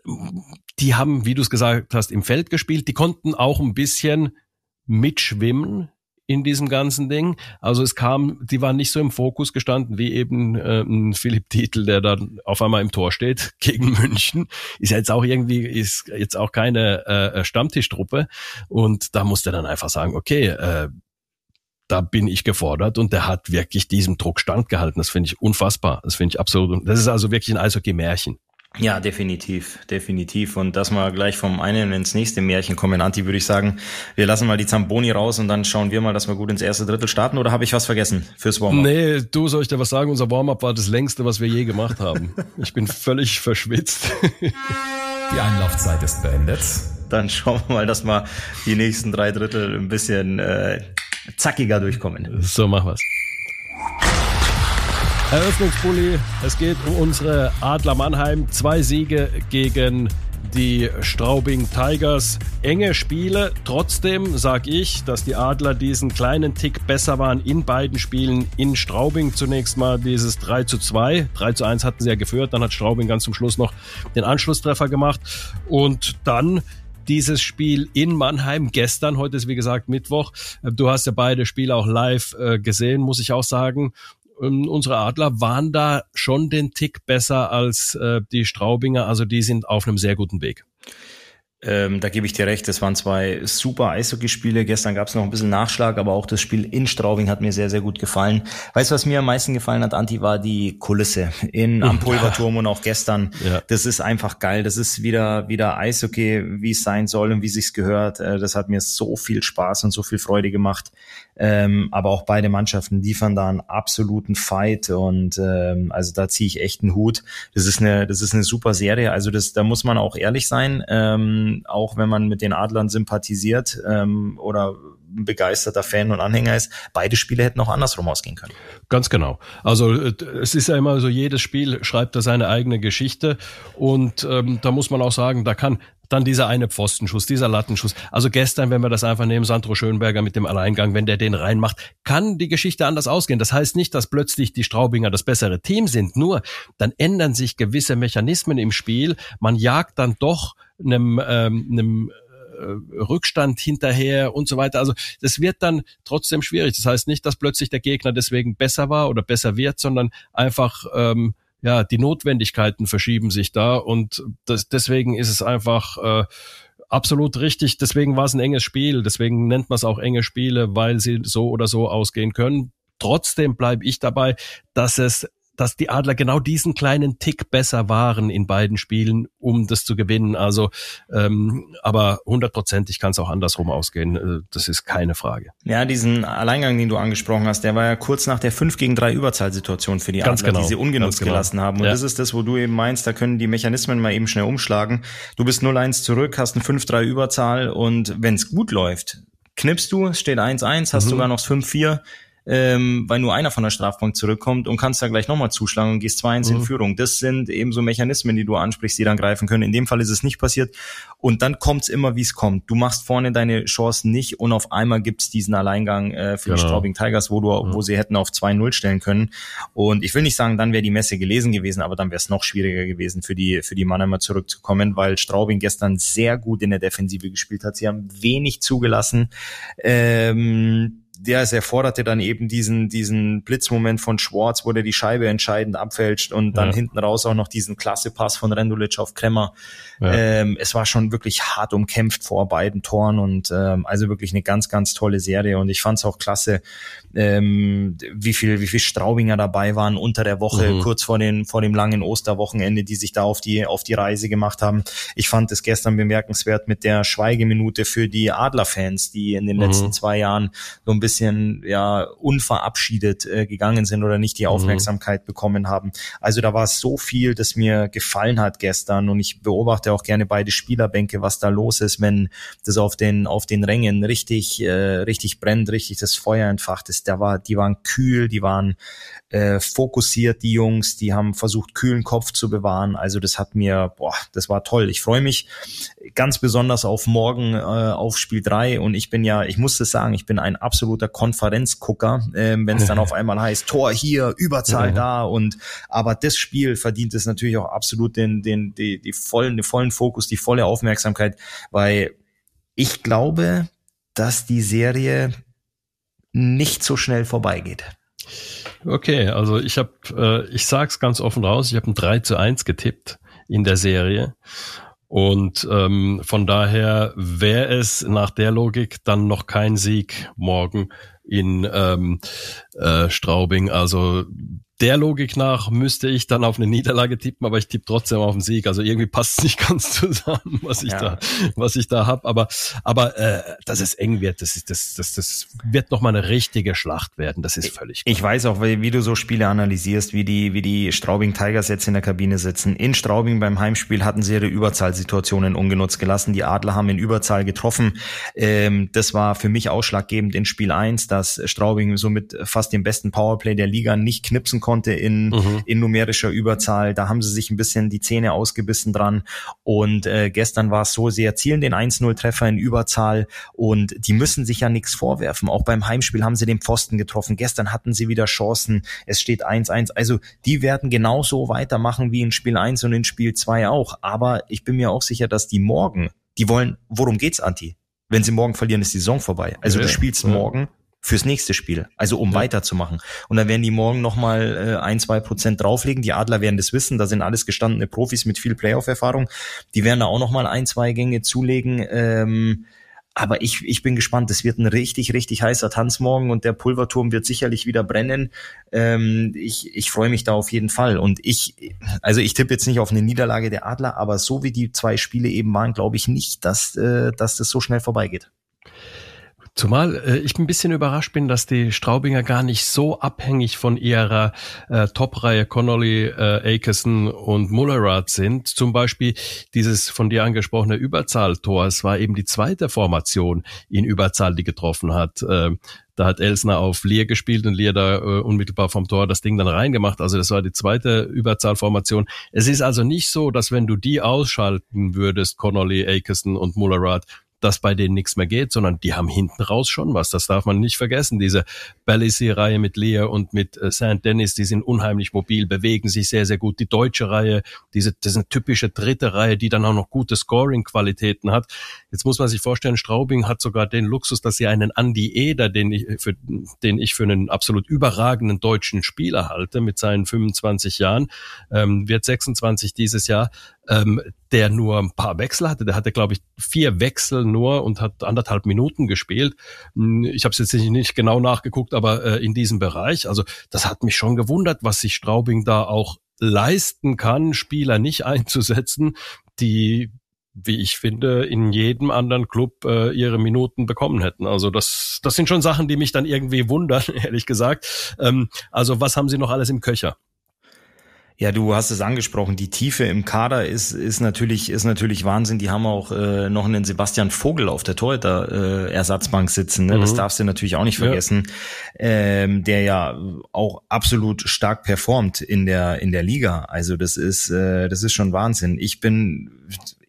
die haben, wie du es gesagt hast, im Feld gespielt. Die konnten auch ein bisschen mitschwimmen in diesem ganzen Ding. Also es kam, die waren nicht so im Fokus gestanden wie eben äh, ein Philipp Titel, der dann auf einmal im Tor steht gegen München. Ist ja jetzt auch irgendwie, ist jetzt auch keine äh, Stammtischtruppe. Und da musste er dann einfach sagen, okay, äh, da bin ich gefordert und der hat wirklich diesem Druck standgehalten. Das finde ich unfassbar. Das finde ich absolut. Das ist also wirklich ein Eishockey-Märchen. Ja, definitiv, definitiv. Und dass wir gleich vom einen ins nächste Märchen kommen, Anti, würde ich sagen, wir lassen mal die Zamboni raus und dann schauen wir mal, dass wir gut ins erste Drittel starten. Oder habe ich was vergessen fürs Warm-up? Nee, du soll ich dir was sagen? Unser Warm-up war das längste, was wir je gemacht haben. ich bin völlig verschwitzt. die Einlaufzeit ist beendet. Dann schauen wir mal, dass wir die nächsten drei Drittel ein bisschen äh, zackiger durchkommen. So machen wir's. Eröffnungsbully. Es geht um unsere Adler Mannheim. Zwei Siege gegen die Straubing Tigers. Enge Spiele. Trotzdem sage ich, dass die Adler diesen kleinen Tick besser waren in beiden Spielen. In Straubing zunächst mal dieses 3 zu 2. 3 zu 1 hatten sie ja geführt. Dann hat Straubing ganz zum Schluss noch den Anschlusstreffer gemacht. Und dann dieses Spiel in Mannheim gestern. Heute ist wie gesagt Mittwoch. Du hast ja beide Spiele auch live äh, gesehen, muss ich auch sagen ähm, unsere Adler waren da schon den Tick besser als äh, die Straubinger. Also die sind auf einem sehr guten Weg. Ähm, da gebe ich dir recht, das waren zwei super Eishockeyspiele. Gestern gab es noch ein bisschen Nachschlag, aber auch das Spiel in Straubing hat mir sehr, sehr gut gefallen. Weißt du, was mir am meisten gefallen hat, Anti, war die Kulisse in, am Pulverturm und auch gestern. Ja. Das ist einfach geil. Das ist wieder, wieder Eishockey, wie es sein soll und wie sich's gehört. Äh, das hat mir so viel Spaß und so viel Freude gemacht. Ähm, aber auch beide Mannschaften liefern da einen absoluten Fight und ähm, also da ziehe ich echt einen Hut. Das ist eine, das ist eine super Serie. Also das, da muss man auch ehrlich sein, ähm, auch wenn man mit den Adlern sympathisiert ähm, oder begeisterter Fan und Anhänger ist. Beide Spiele hätten auch andersrum ausgehen können. Ganz genau. Also äh, es ist ja immer so, jedes Spiel schreibt da seine eigene Geschichte und ähm, da muss man auch sagen, da kann dann dieser eine Pfostenschuss, dieser Lattenschuss. Also gestern, wenn wir das einfach nehmen, Sandro Schönberger mit dem Alleingang, wenn der den reinmacht, kann die Geschichte anders ausgehen. Das heißt nicht, dass plötzlich die Straubinger das bessere Team sind, nur dann ändern sich gewisse Mechanismen im Spiel. Man jagt dann doch einem, ähm, einem äh, Rückstand hinterher und so weiter. Also das wird dann trotzdem schwierig. Das heißt nicht, dass plötzlich der Gegner deswegen besser war oder besser wird, sondern einfach ähm, ja die Notwendigkeiten verschieben sich da und das, deswegen ist es einfach äh, absolut richtig. Deswegen war es ein enges Spiel. Deswegen nennt man es auch enge Spiele, weil sie so oder so ausgehen können. Trotzdem bleibe ich dabei, dass es dass die Adler genau diesen kleinen Tick besser waren in beiden Spielen, um das zu gewinnen. Also, ähm, aber hundertprozentig kann es auch andersrum ausgehen. Äh, das ist keine Frage. Ja, diesen Alleingang, den du angesprochen hast, der war ja kurz nach der 5 gegen 3 Überzahlsituation für die Ganz Adler, genau. die sie ungenutzt genau. gelassen haben. Und ja. das ist das, wo du eben meinst, da können die Mechanismen mal eben schnell umschlagen. Du bist 0-1 zurück, hast eine 5-3 Überzahl und wenn es gut läuft, knippst du, steht 1-1, hast mhm. sogar noch 5-4 ähm, weil nur einer von der Strafbank zurückkommt und kannst da gleich nochmal zuschlagen und gehst 2-1 mhm. in Führung. Das sind eben so Mechanismen, die du ansprichst, die dann greifen können. In dem Fall ist es nicht passiert. Und dann kommt's immer, wie es kommt. Du machst vorne deine Chancen nicht und auf einmal gibt's diesen Alleingang äh, für genau. die Straubing Tigers, wo du, mhm. wo sie hätten auf 2-0 stellen können. Und ich will nicht sagen, dann wäre die Messe gelesen gewesen, aber dann wäre es noch schwieriger gewesen für die, für die Mannheimer zurückzukommen, weil Straubing gestern sehr gut in der Defensive gespielt hat. Sie haben wenig zugelassen. Ähm, der es erforderte dann eben diesen, diesen Blitzmoment von Schwarz, wo der die Scheibe entscheidend abfälscht und dann ja. hinten raus auch noch diesen Klassepass von Rendulic auf Kremmer. Ja. Ähm, es war schon wirklich hart umkämpft vor beiden Toren und ähm, also wirklich eine ganz, ganz tolle Serie und ich fand es auch klasse, ähm, wie viel, wie viel Straubinger dabei waren unter der Woche, mhm. kurz vor den, vor dem langen Osterwochenende, die sich da auf die, auf die Reise gemacht haben. Ich fand es gestern bemerkenswert mit der Schweigeminute für die Adlerfans, die in den mhm. letzten zwei Jahren so ein bisschen, ja, unverabschiedet äh, gegangen sind oder nicht die mhm. Aufmerksamkeit mhm. bekommen haben. Also da war so viel, das mir gefallen hat gestern und ich beobachte auch gerne beide Spielerbänke, was da los ist, wenn das auf den, auf den Rängen richtig, äh, richtig brennt, richtig das Feuer entfacht ist. Da war, die waren kühl, die waren äh, fokussiert, die Jungs, die haben versucht, kühlen Kopf zu bewahren. Also das hat mir, boah, das war toll. Ich freue mich ganz besonders auf morgen äh, auf Spiel drei. Und ich bin ja, ich muss das sagen, ich bin ein absoluter Konferenzgucker, äh, wenn es dann auf einmal heißt, Tor hier, Überzahl da. Und aber das Spiel verdient es natürlich auch absolut den, den, die, die vollen, vollen Fokus, die volle Aufmerksamkeit, weil ich glaube, dass die Serie nicht so schnell vorbeigeht. Okay, also ich habe, äh, ich sag's ganz offen raus, ich habe ein 3 zu 1 getippt in der Serie. Und ähm, von daher wäre es nach der Logik dann noch kein Sieg morgen in ähm, äh, Straubing. Also der Logik nach müsste ich dann auf eine Niederlage tippen, aber ich tippe trotzdem auf einen Sieg. Also irgendwie passt es nicht ganz zusammen, was ich ja. da, was ich da hab. Aber, aber äh, dass es eng wird, das ist, das, das, das wird noch mal eine richtige Schlacht werden. Das ist völlig. Klar. Ich weiß auch, wie, wie du so Spiele analysierst, wie die, wie die Straubing Tigers jetzt in der Kabine sitzen. In Straubing beim Heimspiel hatten sie ihre Überzahlsituationen ungenutzt gelassen. Die Adler haben in Überzahl getroffen. Ähm, das war für mich ausschlaggebend in Spiel eins, dass Straubing somit fast den besten Powerplay der Liga nicht knipsen konnte konnte in, mhm. in numerischer Überzahl. Da haben sie sich ein bisschen die Zähne ausgebissen dran. Und äh, gestern war es so, sie erzielen den 1-0-Treffer in Überzahl und die müssen sich ja nichts vorwerfen. Auch beim Heimspiel haben sie den Pfosten getroffen. Gestern hatten sie wieder Chancen. Es steht 1-1. Also die werden genauso weitermachen wie in Spiel 1 und in Spiel 2 auch. Aber ich bin mir auch sicher, dass die morgen, die wollen, worum geht's, Anti? Wenn sie morgen verlieren, ist die Saison vorbei. Also ja, du spielst ja. morgen fürs nächste Spiel, also um ja. weiterzumachen. Und dann werden die morgen nochmal äh, ein, zwei Prozent drauflegen. Die Adler werden das wissen, da sind alles gestandene Profis mit viel Playoff-Erfahrung. Die werden da auch nochmal ein, zwei Gänge zulegen. Ähm, aber ich, ich bin gespannt. Es wird ein richtig, richtig heißer Tanz morgen und der Pulverturm wird sicherlich wieder brennen. Ähm, ich ich freue mich da auf jeden Fall. Und ich, also ich tippe jetzt nicht auf eine Niederlage der Adler, aber so wie die zwei Spiele eben waren, glaube ich nicht, dass, äh, dass das so schnell vorbeigeht. Zumal äh, ich ein bisschen überrascht bin, dass die Straubinger gar nicht so abhängig von ihrer äh, Top-Reihe Connolly, äh, Akerson und Mullerath sind. Zum Beispiel dieses von dir angesprochene Überzahltor. Es war eben die zweite Formation in Überzahl, die getroffen hat. Äh, da hat Elsner auf Lear gespielt und Lear da äh, unmittelbar vom Tor das Ding dann reingemacht. Also das war die zweite Überzahlformation. Es ist also nicht so, dass wenn du die ausschalten würdest, Connolly, Akerson und Mullerath, dass bei denen nichts mehr geht, sondern die haben hinten raus schon was. Das darf man nicht vergessen. Diese Ballissy-Reihe mit Lea und mit äh, St. Dennis, die sind unheimlich mobil, bewegen sich sehr, sehr gut. Die deutsche Reihe, diese, das ist eine typische dritte Reihe, die dann auch noch gute Scoring-Qualitäten hat. Jetzt muss man sich vorstellen, Straubing hat sogar den Luxus, dass sie einen Andy Eder, den ich für, den ich für einen absolut überragenden deutschen Spieler halte, mit seinen 25 Jahren, ähm, wird 26 dieses Jahr, ähm, der nur ein paar Wechsel hatte. Der hatte, glaube ich, vier Wechsel nur und hat anderthalb Minuten gespielt. Hm, ich habe es jetzt nicht genau nachgeguckt, aber äh, in diesem Bereich. Also das hat mich schon gewundert, was sich Straubing da auch leisten kann, Spieler nicht einzusetzen, die wie ich finde, in jedem anderen Club äh, ihre Minuten bekommen hätten. Also das, das sind schon Sachen, die mich dann irgendwie wundern, ehrlich gesagt. Ähm, also was haben Sie noch alles im Köcher? Ja, du hast es angesprochen. Die Tiefe im Kader ist, ist natürlich, ist natürlich Wahnsinn. Die haben auch äh, noch einen Sebastian Vogel auf der Torhüter äh, Ersatzbank sitzen. Ne? Mhm. Das darfst du natürlich auch nicht vergessen, ja. ähm, der ja auch absolut stark performt in der in der Liga. Also das ist äh, das ist schon Wahnsinn. Ich bin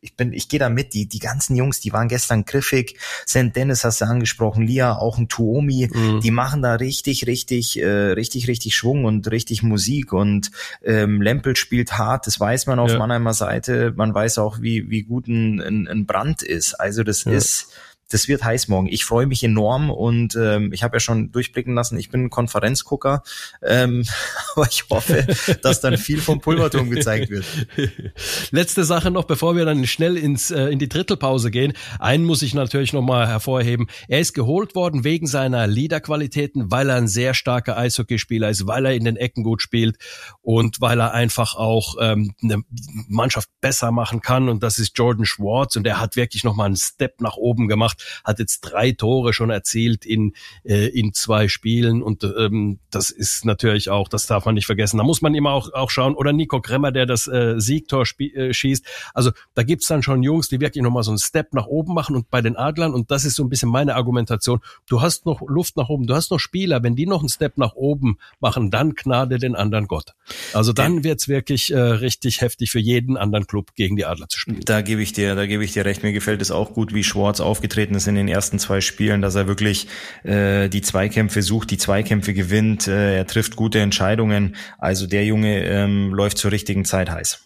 ich bin, ich gehe da mit. Die, die ganzen Jungs, die waren gestern griffig. St. Dennis hast du angesprochen, Lia, auch ein Tuomi, mhm. die machen da richtig, richtig, äh, richtig, richtig Schwung und richtig Musik. Und ähm, Lempel spielt hart, das weiß man auf ja. Mannheimer Seite. Man weiß auch, wie, wie gut ein, ein, ein Brand ist. Also das ja. ist das wird heiß morgen. Ich freue mich enorm und ähm, ich habe ja schon durchblicken lassen, ich bin ein Konferenzgucker, ähm, aber ich hoffe, dass dann viel vom Pulverturm gezeigt wird. Letzte Sache noch, bevor wir dann schnell ins äh, in die Drittelpause gehen. Einen muss ich natürlich noch mal hervorheben. Er ist geholt worden wegen seiner Leaderqualitäten, weil er ein sehr starker Eishockeyspieler ist, weil er in den Ecken gut spielt und weil er einfach auch ähm, eine Mannschaft besser machen kann. Und das ist Jordan Schwartz und er hat wirklich noch mal einen Step nach oben gemacht, hat jetzt drei Tore schon erzielt in, äh, in zwei Spielen und ähm, das ist natürlich auch, das darf man nicht vergessen. Da muss man immer auch, auch schauen, oder Nico Kremmer, der das äh, Siegtor äh, schießt. Also da gibt's dann schon Jungs, die wirklich nochmal so einen Step nach oben machen und bei den Adlern, und das ist so ein bisschen meine Argumentation, du hast noch Luft nach oben, du hast noch Spieler, wenn die noch einen Step nach oben machen, dann gnade den anderen Gott. Also dann wird's wirklich äh, richtig heftig für jeden anderen Club gegen die Adler zu spielen. Da gebe ich dir, da gebe ich dir recht. Mir gefällt es auch gut, wie Schwarz aufgetreten aufgetreten ist in den ersten zwei Spielen, dass er wirklich äh, die Zweikämpfe sucht, die Zweikämpfe gewinnt, äh, er trifft gute Entscheidungen. Also der Junge ähm, läuft zur richtigen Zeit heiß.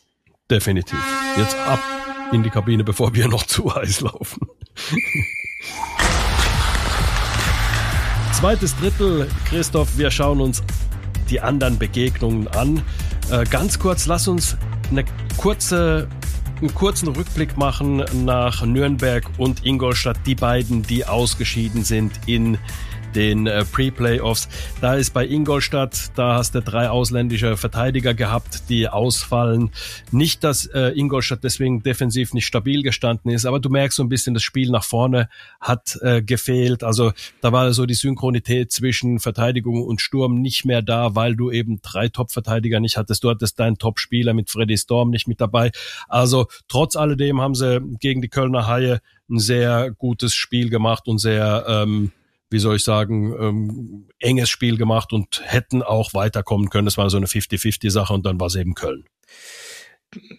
Definitiv. Jetzt ab in die Kabine, bevor wir noch zu heiß laufen. Zweites Drittel, Christoph, wir schauen uns die anderen Begegnungen an. Äh, ganz kurz, lass uns eine kurze einen kurzen Rückblick machen nach Nürnberg und Ingolstadt, die beiden, die ausgeschieden sind in den äh, Pre-Playoffs. Da ist bei Ingolstadt, da hast du drei ausländische Verteidiger gehabt, die ausfallen. Nicht, dass äh, Ingolstadt deswegen defensiv nicht stabil gestanden ist, aber du merkst so ein bisschen, das Spiel nach vorne hat äh, gefehlt. Also da war so die Synchronität zwischen Verteidigung und Sturm nicht mehr da, weil du eben drei Top-Verteidiger nicht hattest. Du hattest deinen Top-Spieler mit Freddy Storm nicht mit dabei. Also trotz alledem haben sie gegen die Kölner Haie ein sehr gutes Spiel gemacht und sehr ähm, wie soll ich sagen, ähm, enges Spiel gemacht und hätten auch weiterkommen können. Es war so eine 50-50-Sache und dann war es eben Köln.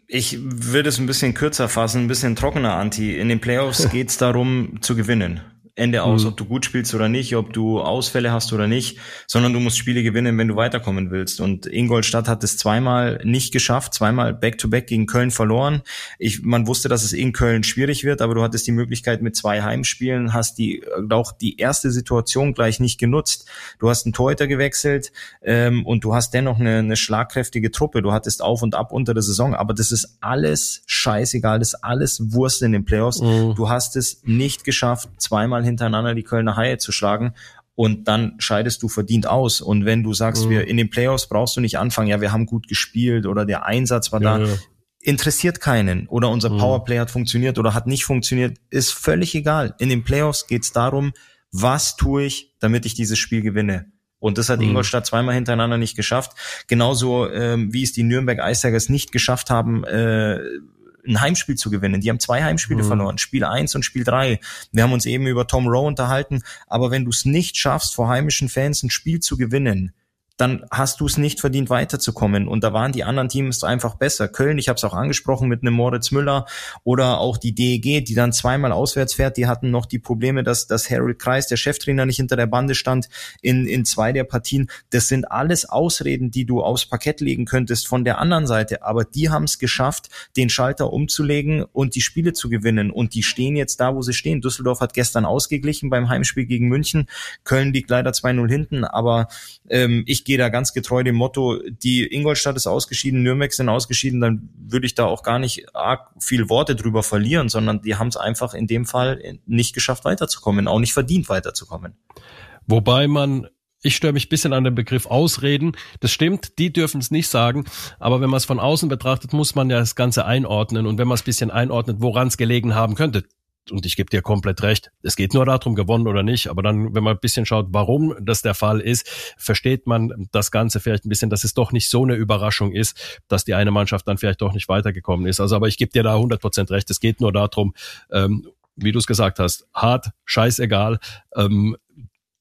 Ich würde es ein bisschen kürzer fassen, ein bisschen trockener, Anti. In den Playoffs geht es darum zu gewinnen. Ende aus, mhm. ob du gut spielst oder nicht, ob du Ausfälle hast oder nicht, sondern du musst Spiele gewinnen, wenn du weiterkommen willst. Und Ingolstadt hat es zweimal nicht geschafft, zweimal Back-to-Back -back gegen Köln verloren. Ich, man wusste, dass es in Köln schwierig wird, aber du hattest die Möglichkeit mit zwei Heimspielen, hast die auch die erste Situation gleich nicht genutzt. Du hast einen Torhüter gewechselt ähm, und du hast dennoch eine, eine schlagkräftige Truppe. Du hattest auf und ab unter der Saison, aber das ist alles scheißegal, das ist alles Wurst in den Playoffs. Mhm. Du hast es nicht geschafft, zweimal hintereinander die Kölner Haie zu schlagen und dann scheidest du verdient aus. Und wenn du sagst, mhm. wir in den Playoffs brauchst du nicht anfangen, ja, wir haben gut gespielt oder der Einsatz war ja, da, ja. interessiert keinen oder unser mhm. Powerplay hat funktioniert oder hat nicht funktioniert, ist völlig egal. In den Playoffs geht's darum, was tue ich, damit ich dieses Spiel gewinne. Und das hat mhm. Ingolstadt zweimal hintereinander nicht geschafft. Genauso ähm, wie es die Nürnberg Eistigers nicht geschafft haben, äh, ein Heimspiel zu gewinnen. Die haben zwei Heimspiele mhm. verloren, Spiel eins und Spiel drei. Wir haben uns eben über Tom Rowe unterhalten, aber wenn du es nicht schaffst, vor heimischen Fans ein Spiel zu gewinnen, dann hast du es nicht verdient, weiterzukommen. Und da waren die anderen Teams einfach besser. Köln, ich habe es auch angesprochen mit einem Moritz Müller oder auch die DEG, die dann zweimal auswärts fährt, die hatten noch die Probleme, dass, dass Harold Kreis, der Cheftrainer, nicht hinter der Bande stand in, in zwei der Partien. Das sind alles Ausreden, die du aufs Parkett legen könntest von der anderen Seite. Aber die haben es geschafft, den Schalter umzulegen und die Spiele zu gewinnen. Und die stehen jetzt da, wo sie stehen. Düsseldorf hat gestern ausgeglichen beim Heimspiel gegen München. Köln liegt leider 2-0 hinten, aber ähm, ich gehe da ganz getreu dem Motto, die Ingolstadt ist ausgeschieden, Nürnberg sind ausgeschieden, dann würde ich da auch gar nicht arg viel Worte drüber verlieren, sondern die haben es einfach in dem Fall nicht geschafft weiterzukommen, auch nicht verdient weiterzukommen. Wobei man ich störe mich bisschen an den Begriff Ausreden. Das stimmt, die dürfen es nicht sagen. Aber wenn man es von außen betrachtet, muss man ja das Ganze einordnen. Und wenn man es bisschen einordnet, woran es gelegen haben könnte. Und ich gebe dir komplett recht, es geht nur darum, gewonnen oder nicht. Aber dann, wenn man ein bisschen schaut, warum das der Fall ist, versteht man das Ganze vielleicht ein bisschen, dass es doch nicht so eine Überraschung ist, dass die eine Mannschaft dann vielleicht doch nicht weitergekommen ist. Also, aber ich gebe dir da 100% recht. Es geht nur darum, ähm, wie du es gesagt hast, hart, scheißegal. Ähm,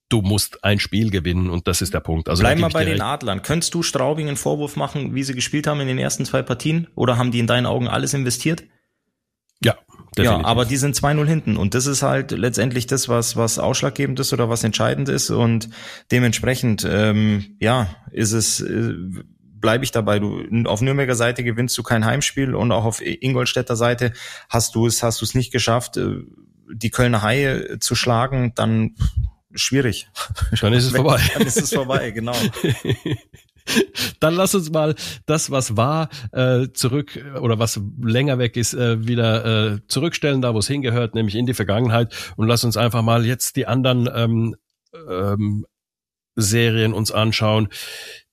du musst ein Spiel gewinnen und das ist der Punkt. Also Bleib mal bei den recht. Adlern. Könntest du Straubing einen Vorwurf machen, wie sie gespielt haben in den ersten zwei Partien? Oder haben die in deinen Augen alles investiert? Ja, definitiv. Ja, aber die sind 2-0 hinten und das ist halt letztendlich das, was, was ausschlaggebend ist oder was entscheidend ist und dementsprechend, ähm, ja, ist es, äh, bleibe ich dabei. Du auf Nürnberger Seite gewinnst du kein Heimspiel und auch auf Ingolstädter Seite hast du es, hast du es nicht geschafft, äh, die Kölner Haie zu schlagen, dann schwierig. Dann ist es vorbei. Dann ist es vorbei, genau. Dann lass uns mal das, was war, äh, zurück oder was länger weg ist, äh, wieder äh, zurückstellen, da wo es hingehört, nämlich in die Vergangenheit. Und lass uns einfach mal jetzt die anderen ähm, ähm, Serien uns anschauen.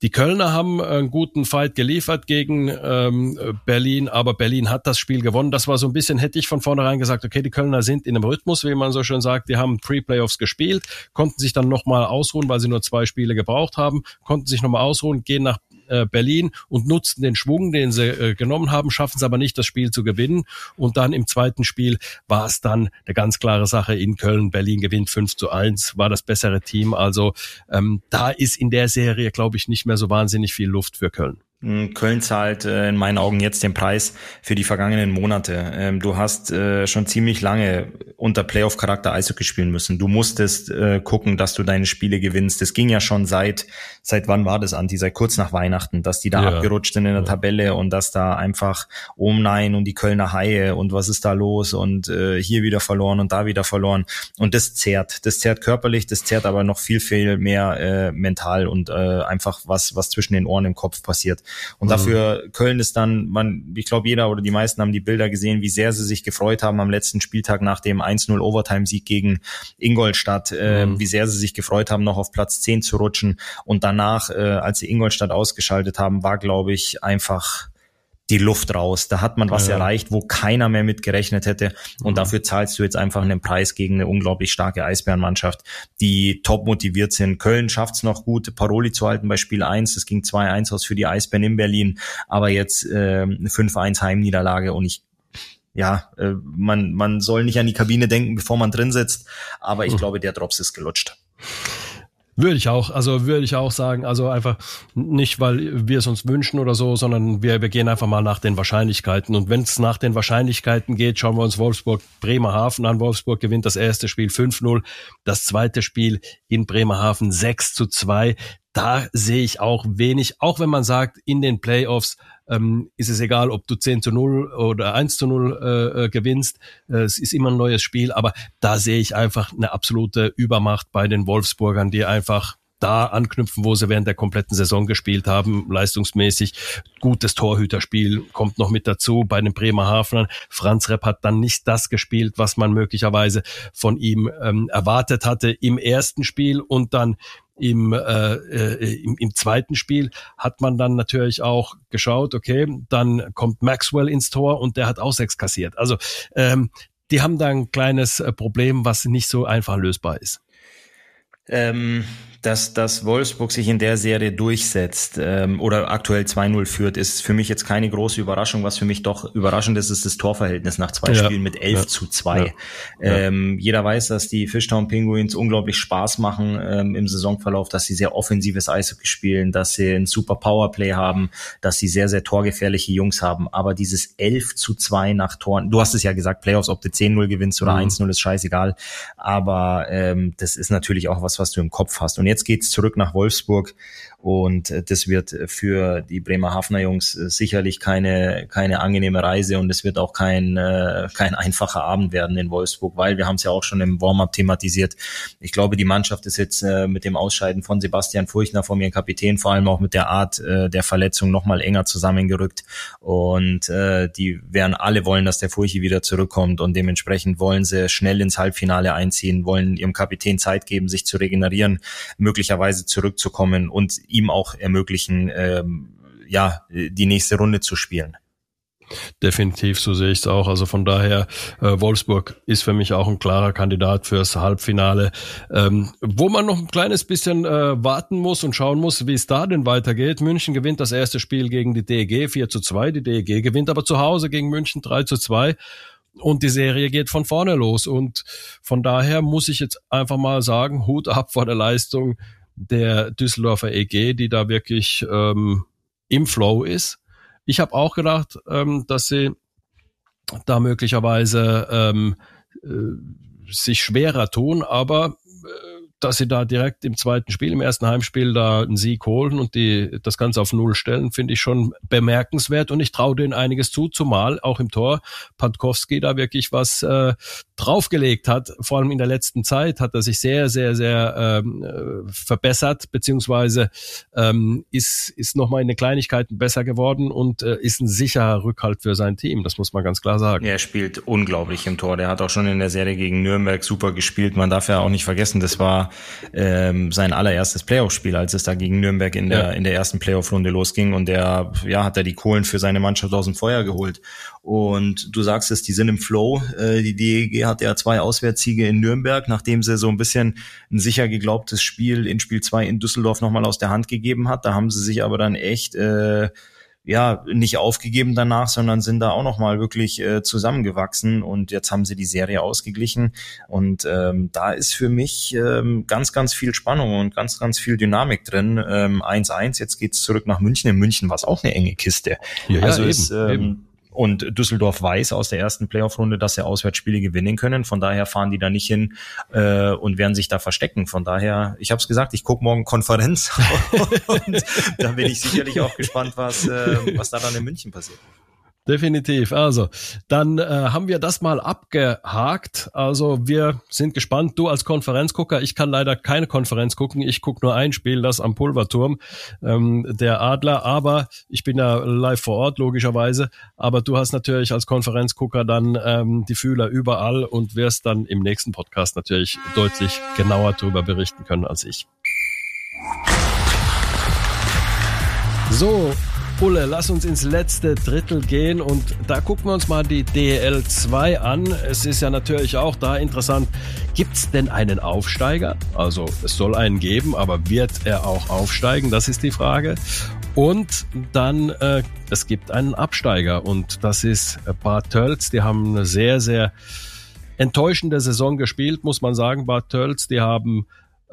Die Kölner haben einen guten Fight geliefert gegen ähm, Berlin, aber Berlin hat das Spiel gewonnen. Das war so ein bisschen, hätte ich von vornherein gesagt, okay, die Kölner sind in einem Rhythmus, wie man so schön sagt. Die haben Pre-Playoffs gespielt, konnten sich dann nochmal ausruhen, weil sie nur zwei Spiele gebraucht haben, konnten sich nochmal ausruhen, gehen nach äh, Berlin und nutzten den Schwung, den sie äh, genommen haben, schaffen es aber nicht, das Spiel zu gewinnen. Und dann im zweiten Spiel war es dann eine ganz klare Sache in Köln. Berlin gewinnt 5 zu 1, war das bessere Team. Also ähm, da ist in der Serie, glaube ich, nicht mehr so wahnsinnig viel Luft für Köln. Hm, Köln zahlt äh, in meinen Augen jetzt den Preis für die vergangenen Monate. Ähm, du hast äh, schon ziemlich lange unter Playoff-Charakter Eishockey spielen müssen. Du musstest äh, gucken, dass du deine Spiele gewinnst. Das ging ja schon seit, seit wann war das, Anti? Seit kurz nach Weihnachten, dass die da ja. abgerutscht sind in der ja. Tabelle und dass da einfach, oh nein, und die Kölner Haie und was ist da los und äh, hier wieder verloren und da wieder verloren. Und das zehrt. Das zehrt körperlich, das zehrt aber noch viel, viel mehr äh, mental und äh, einfach was, was zwischen den Ohren im Kopf passiert. Und mhm. dafür Köln ist dann, man, ich glaube, jeder oder die meisten haben die Bilder gesehen, wie sehr sie sich gefreut haben am letzten Spieltag nach dem 1-0 Overtime-Sieg gegen Ingolstadt, äh, mhm. wie sehr sie sich gefreut haben, noch auf Platz 10 zu rutschen. Und danach, äh, als sie Ingolstadt ausgeschaltet haben, war, glaube ich, einfach die Luft raus. Da hat man was ja. erreicht, wo keiner mehr mit gerechnet hätte. Und mhm. dafür zahlst du jetzt einfach einen Preis gegen eine unglaublich starke Eisbärenmannschaft, die top motiviert sind. Köln schafft es noch gut, Paroli zu halten bei Spiel 1. Das ging 2-1 aus für die Eisbären in Berlin. Aber jetzt äh, 5-1 Heimniederlage und ich ja, äh, man, man soll nicht an die Kabine denken, bevor man drin sitzt. Aber ich mhm. glaube, der Drops ist gelutscht. Würde ich auch, also würde ich auch sagen, also einfach nicht, weil wir es uns wünschen oder so, sondern wir, wir gehen einfach mal nach den Wahrscheinlichkeiten. Und wenn es nach den Wahrscheinlichkeiten geht, schauen wir uns Wolfsburg Bremerhaven an. Wolfsburg gewinnt das erste Spiel 5-0, das zweite Spiel in Bremerhaven 6 zu 2 da sehe ich auch wenig, auch wenn man sagt, in den Playoffs ähm, ist es egal, ob du 10 zu 0 oder 1 zu 0 äh, äh, gewinnst, äh, es ist immer ein neues Spiel, aber da sehe ich einfach eine absolute Übermacht bei den Wolfsburgern, die einfach da anknüpfen, wo sie während der kompletten Saison gespielt haben, leistungsmäßig. Gutes Torhüterspiel kommt noch mit dazu bei den Bremerhavenern. Franz Repp hat dann nicht das gespielt, was man möglicherweise von ihm ähm, erwartet hatte im ersten Spiel und dann im, äh, äh, im, im zweiten Spiel hat man dann natürlich auch geschaut, okay, dann kommt Maxwell ins Tor und der hat auch sechs kassiert. Also ähm, die haben da ein kleines äh, Problem, was nicht so einfach lösbar ist. Ähm, dass, dass Wolfsburg sich in der Serie durchsetzt ähm, oder aktuell 2-0 führt, ist für mich jetzt keine große Überraschung. Was für mich doch überraschend ist, ist das Torverhältnis nach zwei ja. Spielen mit 11 ja. zu 2. Ja. Ähm, jeder weiß, dass die Fishtown Penguins unglaublich Spaß machen ähm, im Saisonverlauf, dass sie sehr offensives Eishockey spielen, dass sie ein super Powerplay haben, dass sie sehr, sehr torgefährliche Jungs haben. Aber dieses 11 zu 2 nach Toren, du hast es ja gesagt, Playoffs, ob du 10-0 gewinnst oder mhm. 1-0 ist scheißegal. Aber ähm, das ist natürlich auch was, was du im Kopf hast. Und jetzt geht's zurück nach Wolfsburg und äh, das wird für die Bremerhavener Jungs äh, sicherlich keine, keine angenehme Reise und es wird auch kein, äh, kein einfacher Abend werden in Wolfsburg, weil wir haben es ja auch schon im Warm-up thematisiert. Ich glaube, die Mannschaft ist jetzt mit dem Ausscheiden von Sebastian Furchner, von ihrem Kapitän, vor allem auch mit der Art der Verletzung nochmal enger zusammengerückt. Und die werden alle wollen, dass der Furchi wieder zurückkommt und dementsprechend wollen sie schnell ins Halbfinale einziehen, wollen ihrem Kapitän Zeit geben, sich zu regenerieren, möglicherweise zurückzukommen und ihm auch ermöglichen, ähm, ja, die nächste Runde zu spielen. Definitiv, so sehe ich es auch. Also von daher, äh, Wolfsburg ist für mich auch ein klarer Kandidat fürs Halbfinale, ähm, wo man noch ein kleines bisschen äh, warten muss und schauen muss, wie es da denn weitergeht. München gewinnt das erste Spiel gegen die DEG 4 zu 2. Die DEG gewinnt aber zu Hause gegen München 3 zu 2. Und die Serie geht von vorne los. Und von daher muss ich jetzt einfach mal sagen, Hut ab vor der Leistung der Düsseldorfer EG, die da wirklich ähm, im Flow ist. Ich habe auch gedacht, ähm, dass sie da möglicherweise ähm, äh, sich schwerer tun, aber dass sie da direkt im zweiten Spiel, im ersten Heimspiel da einen Sieg holen und die das Ganze auf Null stellen, finde ich schon bemerkenswert und ich traue denen einiges zu, zumal auch im Tor Pankowski da wirklich was äh, draufgelegt hat. Vor allem in der letzten Zeit hat er sich sehr, sehr, sehr ähm, äh, verbessert, beziehungsweise ähm, ist, ist nochmal in den Kleinigkeiten besser geworden und äh, ist ein sicherer Rückhalt für sein Team. Das muss man ganz klar sagen. Er spielt unglaublich im Tor. Der hat auch schon in der Serie gegen Nürnberg super gespielt. Man darf ja auch nicht vergessen, das war ähm, sein allererstes Playoff-Spiel, als es da gegen Nürnberg in der, ja. in der ersten Playoff-Runde losging. Und der, ja, hat er die Kohlen für seine Mannschaft aus dem Feuer geholt. Und du sagst es, die sind im Flow. Äh, die DEG hat ja zwei Auswärtssiege in Nürnberg, nachdem sie so ein bisschen ein sicher geglaubtes Spiel in Spiel zwei in Düsseldorf nochmal aus der Hand gegeben hat. Da haben sie sich aber dann echt äh, ja nicht aufgegeben danach, sondern sind da auch noch mal wirklich äh, zusammengewachsen und jetzt haben sie die Serie ausgeglichen und ähm, da ist für mich ähm, ganz ganz viel Spannung und ganz ganz viel Dynamik drin. 1-1, ähm, jetzt geht's zurück nach München. In München war es auch eine enge Kiste. Ja, also ja, eben, ist ähm, eben und Düsseldorf weiß aus der ersten Playoff-Runde, dass sie Auswärtsspiele gewinnen können. Von daher fahren die da nicht hin äh, und werden sich da verstecken. Von daher, ich habe es gesagt, ich gucke morgen Konferenz und da bin ich sicherlich auch gespannt, was, äh, was da dann in München passiert. Definitiv. Also, dann äh, haben wir das mal abgehakt. Also, wir sind gespannt. Du als Konferenzgucker, ich kann leider keine Konferenz gucken. Ich gucke nur ein Spiel, das am Pulverturm, ähm, der Adler. Aber ich bin ja live vor Ort, logischerweise. Aber du hast natürlich als Konferenzgucker dann ähm, die Fühler überall und wirst dann im nächsten Podcast natürlich deutlich genauer darüber berichten können als ich. So, Bulle, lass uns ins letzte Drittel gehen und da gucken wir uns mal die DL 2 an. Es ist ja natürlich auch da interessant, gibt es denn einen Aufsteiger? Also es soll einen geben, aber wird er auch aufsteigen? Das ist die Frage. Und dann, äh, es gibt einen Absteiger und das ist Bad Tölz. Die haben eine sehr, sehr enttäuschende Saison gespielt, muss man sagen. Bad Tölz, die haben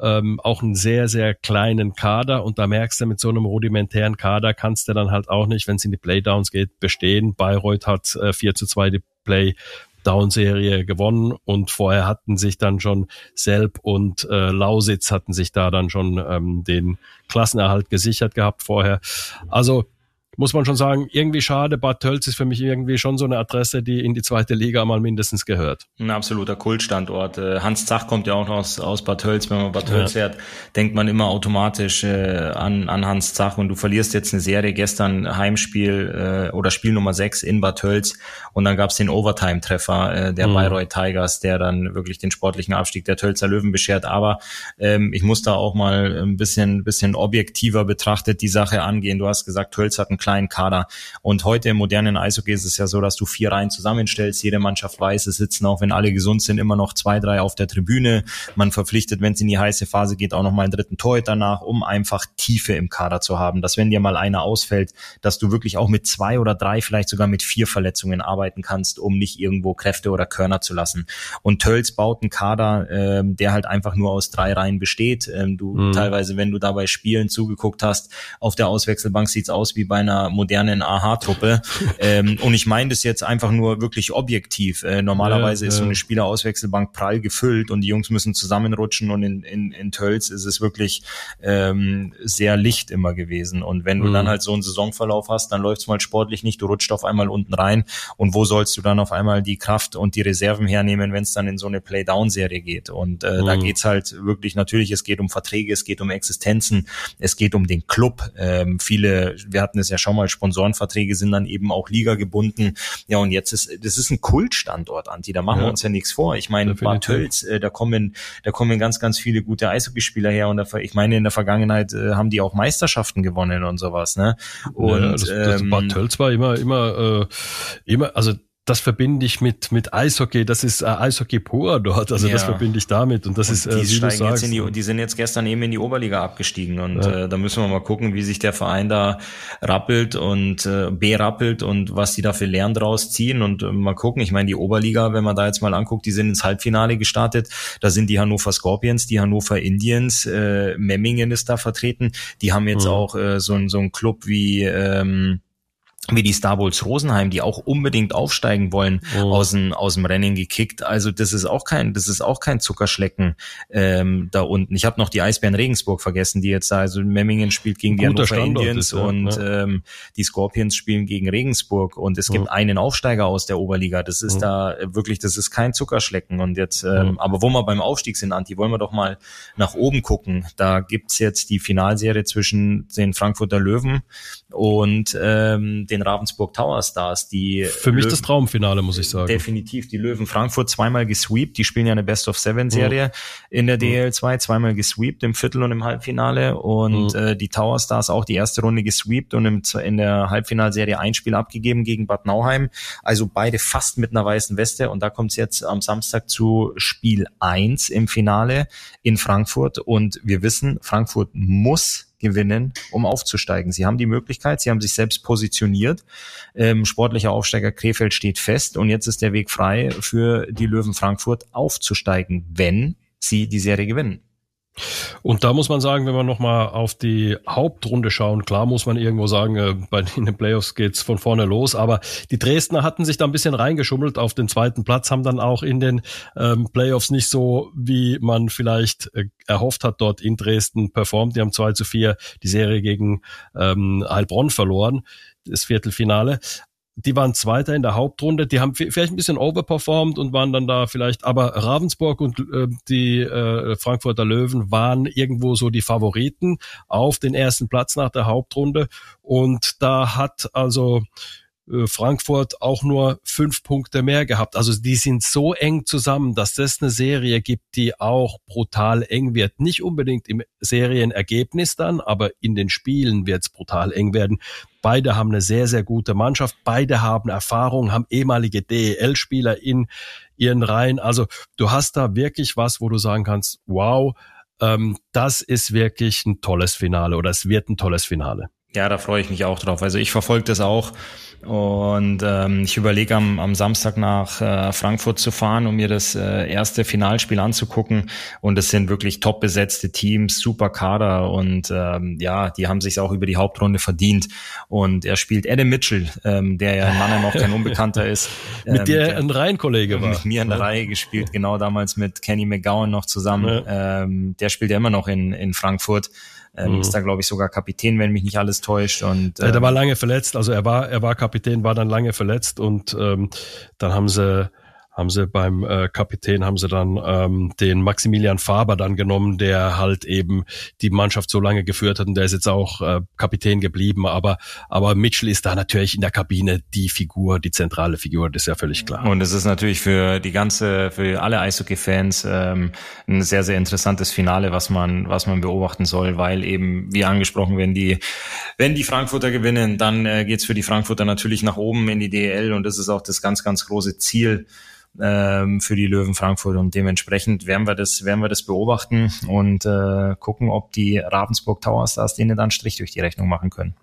ähm, auch einen sehr, sehr kleinen Kader und da merkst du, mit so einem rudimentären Kader kannst du dann halt auch nicht, wenn es in die Playdowns geht, bestehen. Bayreuth hat äh, 4 zu 2 die Play Down-Serie gewonnen und vorher hatten sich dann schon Selb und äh, Lausitz hatten sich da dann schon ähm, den Klassenerhalt gesichert gehabt vorher. Also muss man schon sagen, irgendwie schade. Bad Tölz ist für mich irgendwie schon so eine Adresse, die in die zweite Liga mal mindestens gehört. Ein absoluter Kultstandort. Äh, Hans Zach kommt ja auch aus, aus Bad Tölz. Wenn man Bad Tölz ja. fährt, denkt man immer automatisch äh, an, an Hans Zach und du verlierst jetzt eine Serie. Gestern Heimspiel äh, oder Spiel Nummer 6 in Bad Tölz und dann gab's den Overtime-Treffer äh, der mhm. Bayreuth Tigers, der dann wirklich den sportlichen Abstieg der Tölzer Löwen beschert. Aber ähm, ich muss da auch mal ein bisschen, bisschen objektiver betrachtet die Sache angehen. Du hast gesagt, Tölz hat einen kleinen Kader. Und heute im modernen Eishockey ist es ja so, dass du vier Reihen zusammenstellst. Jede Mannschaft weiß, es sitzen auch, wenn alle gesund sind, immer noch zwei, drei auf der Tribüne. Man verpflichtet, wenn es in die heiße Phase geht, auch noch mal einen dritten Torhüter danach, um einfach Tiefe im Kader zu haben. Dass wenn dir mal einer ausfällt, dass du wirklich auch mit zwei oder drei, vielleicht sogar mit vier Verletzungen arbeiten kannst, um nicht irgendwo Kräfte oder Körner zu lassen. Und Tölz baut einen Kader, äh, der halt einfach nur aus drei Reihen besteht. Ähm, du mhm. teilweise, wenn du dabei Spielen zugeguckt hast, auf der Auswechselbank sieht's aus wie bei einer einer modernen AHA-Truppe. ähm, und ich meine das jetzt einfach nur wirklich objektiv. Äh, normalerweise ja, ist so eine Spielerauswechselbank prall gefüllt und die Jungs müssen zusammenrutschen und in, in, in Tölz ist es wirklich ähm, sehr licht immer gewesen. Und wenn du mhm. dann halt so einen Saisonverlauf hast, dann läuft's mal sportlich nicht, du rutscht auf einmal unten rein und wo sollst du dann auf einmal die Kraft und die Reserven hernehmen, wenn es dann in so eine Play-Down-Serie geht. Und äh, mhm. da geht's halt wirklich natürlich, es geht um Verträge, es geht um Existenzen, es geht um den Club. Ähm, viele, wir hatten es ja schau mal, Sponsorenverträge sind dann eben auch Liga gebunden. Ja, und jetzt ist, das ist ein Kultstandort, Anti, da machen ja. wir uns ja nichts vor. Ich meine, Bad Tölz, äh, da kommen, da kommen ganz, ganz viele gute Eishockeyspieler her und da, ich meine, in der Vergangenheit äh, haben die auch Meisterschaften gewonnen und sowas, ne? Und ja, das, das ähm, Bad Tölz war immer, immer, äh, immer, also das verbinde ich mit mit Eishockey. Das ist äh, Eishockey pur dort. Also ja. das verbinde ich damit. Und das und ist äh, die, steigen jetzt in die, die sind jetzt gestern eben in die Oberliga abgestiegen und ja. äh, da müssen wir mal gucken, wie sich der Verein da rappelt und äh, berappelt und was die da für Lernen draus ziehen und äh, mal gucken. Ich meine, die Oberliga, wenn man da jetzt mal anguckt, die sind ins Halbfinale gestartet. Da sind die Hannover Scorpions, die Hannover Indians, äh, Memmingen ist da vertreten. Die haben jetzt mhm. auch äh, so, so ein Club wie ähm, wie die Star Wars Rosenheim, die auch unbedingt aufsteigen wollen, oh. aus, dem, aus dem Rennen gekickt. Also das ist auch kein, das ist auch kein Zuckerschlecken ähm, da unten. Ich habe noch die Eisbären Regensburg vergessen, die jetzt da, also Memmingen spielt gegen die Hannover Indians ist, ja, und ja. Ähm, die Scorpions spielen gegen Regensburg und es gibt einen Aufsteiger aus der Oberliga. Das ist da wirklich, das ist kein Zuckerschlecken. Und jetzt, ähm, aber wo wir beim Aufstieg sind, Anti, wollen wir doch mal nach oben gucken. Da gibt's jetzt die Finalserie zwischen den Frankfurter Löwen und ähm, den Ravensburg Tower Stars, die für mich Löwen, das Traumfinale muss ich sagen. Definitiv die Löwen Frankfurt zweimal gesweept, die spielen ja eine Best of Seven Serie mhm. in der DL2, zweimal gesweept im Viertel und im Halbfinale und mhm. äh, die Tower Stars auch die erste Runde gesweept und im, in der Halbfinalserie ein Spiel abgegeben gegen Bad Nauheim, also beide fast mit einer weißen Weste und da kommt es jetzt am Samstag zu Spiel eins im Finale in Frankfurt und wir wissen, Frankfurt muss gewinnen, um aufzusteigen. Sie haben die Möglichkeit, sie haben sich selbst positioniert. Ähm, sportlicher Aufsteiger Krefeld steht fest und jetzt ist der Weg frei für die Löwen Frankfurt aufzusteigen, wenn sie die Serie gewinnen. Und da muss man sagen, wenn wir nochmal auf die Hauptrunde schauen, klar muss man irgendwo sagen, äh, bei den Playoffs geht's von vorne los, aber die Dresdner hatten sich da ein bisschen reingeschummelt auf den zweiten Platz, haben dann auch in den ähm, Playoffs nicht so, wie man vielleicht äh, erhofft hat, dort in Dresden performt. Die haben 2 zu 4 die Serie gegen ähm, Heilbronn verloren, das Viertelfinale die waren Zweiter in der Hauptrunde, die haben vielleicht ein bisschen overperformed und waren dann da vielleicht, aber Ravensburg und äh, die äh, Frankfurter Löwen waren irgendwo so die Favoriten auf den ersten Platz nach der Hauptrunde. Und da hat also Frankfurt auch nur fünf Punkte mehr gehabt. Also die sind so eng zusammen, dass das eine Serie gibt, die auch brutal eng wird. Nicht unbedingt im Serienergebnis dann, aber in den Spielen wird es brutal eng werden. Beide haben eine sehr, sehr gute Mannschaft. Beide haben Erfahrung, haben ehemalige DEL-Spieler in ihren Reihen. Also du hast da wirklich was, wo du sagen kannst, wow, ähm, das ist wirklich ein tolles Finale oder es wird ein tolles Finale. Ja, da freue ich mich auch drauf. Also ich verfolge das auch und ähm, ich überlege am, am Samstag nach äh, Frankfurt zu fahren, um mir das äh, erste Finalspiel anzugucken. Und es sind wirklich top besetzte Teams, super Kader und ähm, ja, die haben sich auch über die Hauptrunde verdient. Und er spielt Adam Mitchell, ähm, der ja in Mannheim auch kein Unbekannter ist. mit ähm, dir ein Reihenkollege war. Mit mir in der ja. Reihe gespielt, genau damals mit Kenny McGowan noch zusammen. Ja. Ähm, der spielt ja immer noch in, in Frankfurt. Ähm, mhm. Ist da, glaube ich, sogar Kapitän, wenn mich nicht alles täuscht. Und, äh, ja, der war ähm, lange verletzt, also er war, er war Kapitän, war dann lange verletzt und ähm, dann haben sie haben sie beim äh, Kapitän haben sie dann ähm, den Maximilian Faber dann genommen, der halt eben die Mannschaft so lange geführt hat und der ist jetzt auch äh, Kapitän geblieben. Aber aber Mitchell ist da natürlich in der Kabine die Figur, die zentrale Figur, das ist ja völlig klar. Und es ist natürlich für die ganze, für alle Eishockey-Fans ähm, ein sehr sehr interessantes Finale, was man was man beobachten soll, weil eben wie angesprochen, wenn die wenn die Frankfurter gewinnen, dann äh, geht's für die Frankfurter natürlich nach oben in die DL und das ist auch das ganz ganz große Ziel ähm, für die Löwen Frankfurt und dementsprechend werden wir das, werden wir das beobachten und äh, gucken, ob die Ravensburg Tower Stars denen dann Strich durch die Rechnung machen können.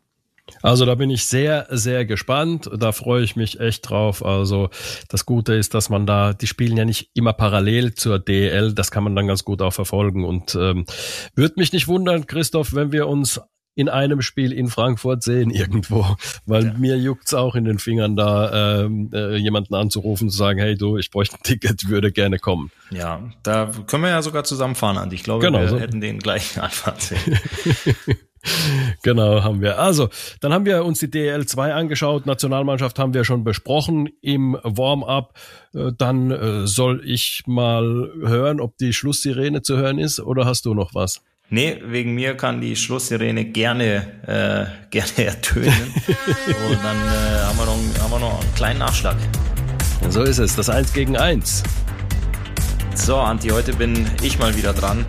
Also da bin ich sehr, sehr gespannt. Da freue ich mich echt drauf. Also das Gute ist, dass man da, die spielen ja nicht immer parallel zur DL. Das kann man dann ganz gut auch verfolgen. Und ähm, würde mich nicht wundern, Christoph, wenn wir uns in einem Spiel in Frankfurt sehen irgendwo, weil ja. mir juckt's auch in den Fingern, da ähm, äh, jemanden anzurufen und zu sagen, hey du, ich bräuchte ein Ticket, würde gerne kommen. Ja, da können wir ja sogar zusammenfahren, Andi. Ich glaube, genau, wir so. hätten den gleichen Anfahrtsweg. genau, haben wir. Also, dann haben wir uns die DL2 angeschaut. Nationalmannschaft haben wir schon besprochen im Warm-up. Äh, dann äh, soll ich mal hören, ob die Schlusssirene zu hören ist oder hast du noch was? Nee, wegen mir kann die Schlusssirene gerne, äh, gerne ertönen. Und dann äh, haben, wir noch, haben wir noch einen kleinen Nachschlag. So ist es, das Eins gegen Eins. So, Anti, heute bin ich mal wieder dran,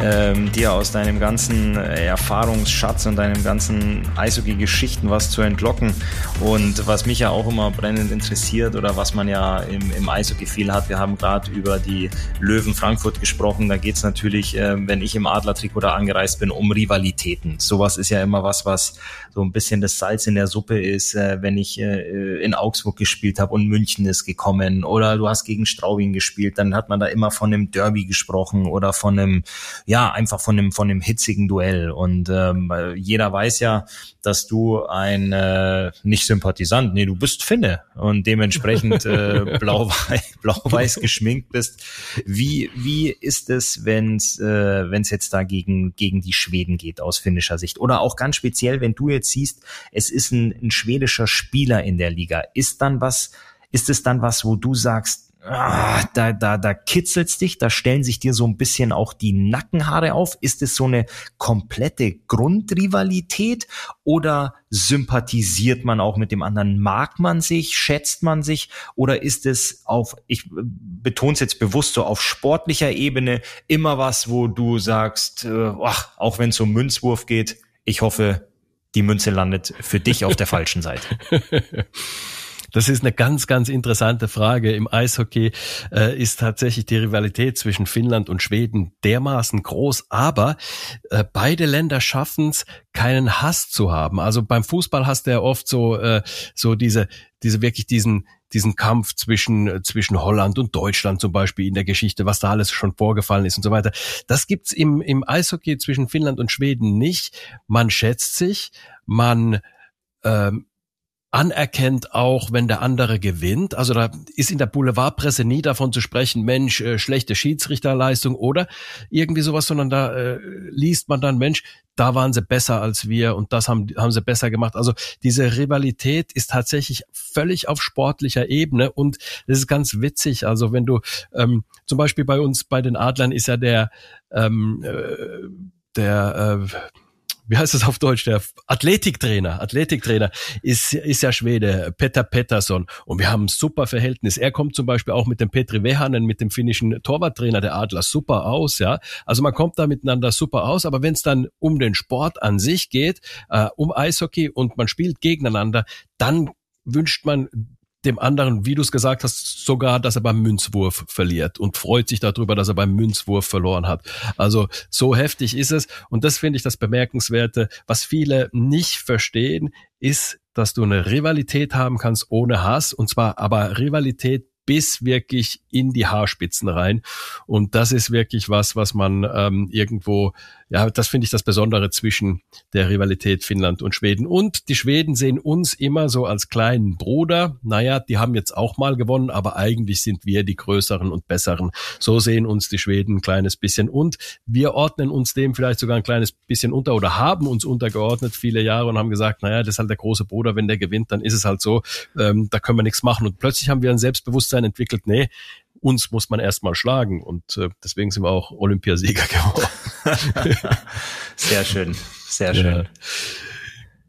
ähm, dir aus deinem ganzen äh, Erfahrungsschatz und deinem ganzen Eishockey-Geschichten was zu entlocken. Und was mich ja auch immer brennend interessiert oder was man ja im, im Eishockey viel hat, wir haben gerade über die Löwen Frankfurt gesprochen. Da geht's natürlich, äh, wenn ich im Adlertrikot da angereist bin, um Rivalitäten. Sowas ist ja immer was, was so ein bisschen das Salz in der Suppe ist, äh, wenn ich äh, in Augsburg gespielt habe und München ist gekommen oder du hast gegen Straubing gespielt, dann hat man da immer von einem Derby gesprochen oder von einem, ja, einfach von einem, von einem hitzigen Duell. Und ähm, jeder weiß ja, dass du ein äh, nicht Sympathisant, nee, du bist Finne und dementsprechend äh, blau-weiß blau geschminkt bist. Wie, wie ist es, wenn es äh, wenn's jetzt da gegen, gegen die Schweden geht aus finnischer Sicht? Oder auch ganz speziell, wenn du jetzt siehst, es ist ein, ein schwedischer Spieler in der Liga. Ist dann was, ist es dann was, wo du sagst, ah, da, da, da kitzelt's dich, da stellen sich dir so ein bisschen auch die Nackenhaare auf. Ist es so eine komplette Grundrivalität oder sympathisiert man auch mit dem anderen? Mag man sich, schätzt man sich oder ist es auf, ich betone es jetzt bewusst so auf sportlicher Ebene immer was, wo du sagst, äh, ach, auch wenn es um Münzwurf geht, ich hoffe, die Münze landet für dich auf der falschen Seite. Das ist eine ganz, ganz interessante Frage. Im Eishockey äh, ist tatsächlich die Rivalität zwischen Finnland und Schweden dermaßen groß, aber äh, beide Länder schaffen es, keinen Hass zu haben. Also beim Fußball hast du ja oft so, äh, so diese, diese wirklich diesen, diesen Kampf zwischen, zwischen Holland und Deutschland zum Beispiel in der Geschichte, was da alles schon vorgefallen ist und so weiter. Das gibt's im, im Eishockey zwischen Finnland und Schweden nicht. Man schätzt sich, man ähm, anerkennt auch, wenn der andere gewinnt. Also da ist in der Boulevardpresse nie davon zu sprechen, Mensch, äh, schlechte Schiedsrichterleistung oder irgendwie sowas, sondern da äh, liest man dann, Mensch, da waren sie besser als wir und das haben, haben sie besser gemacht. Also diese Rivalität ist tatsächlich völlig auf sportlicher Ebene und das ist ganz witzig. Also wenn du ähm, zum Beispiel bei uns bei den Adlern ist ja der ähm, äh, der äh, wie heißt das auf Deutsch, der Athletiktrainer, Athletiktrainer ist, ist ja Schwede, Peter Pettersson. Und wir haben ein super Verhältnis. Er kommt zum Beispiel auch mit dem Petri Vehanen, mit dem finnischen Torwarttrainer der Adler super aus, ja. Also man kommt da miteinander super aus, aber wenn es dann um den Sport an sich geht, äh, um Eishockey und man spielt gegeneinander, dann wünscht man dem anderen, wie du es gesagt hast, sogar, dass er beim Münzwurf verliert und freut sich darüber, dass er beim Münzwurf verloren hat. Also so heftig ist es. Und das finde ich das Bemerkenswerte. Was viele nicht verstehen, ist, dass du eine Rivalität haben kannst ohne Hass. Und zwar aber Rivalität bis wirklich in die Haarspitzen rein. Und das ist wirklich was, was man ähm, irgendwo ja, das finde ich das Besondere zwischen der Rivalität Finnland und Schweden. Und die Schweden sehen uns immer so als kleinen Bruder. Naja, die haben jetzt auch mal gewonnen, aber eigentlich sind wir die Größeren und Besseren. So sehen uns die Schweden ein kleines bisschen. Und wir ordnen uns dem vielleicht sogar ein kleines bisschen unter oder haben uns untergeordnet viele Jahre und haben gesagt, naja, das ist halt der große Bruder, wenn der gewinnt, dann ist es halt so, ähm, da können wir nichts machen. Und plötzlich haben wir ein Selbstbewusstsein entwickelt, nee, uns muss man erstmal schlagen und äh, deswegen sind wir auch Olympiasieger geworden. sehr schön, sehr schön. Ja.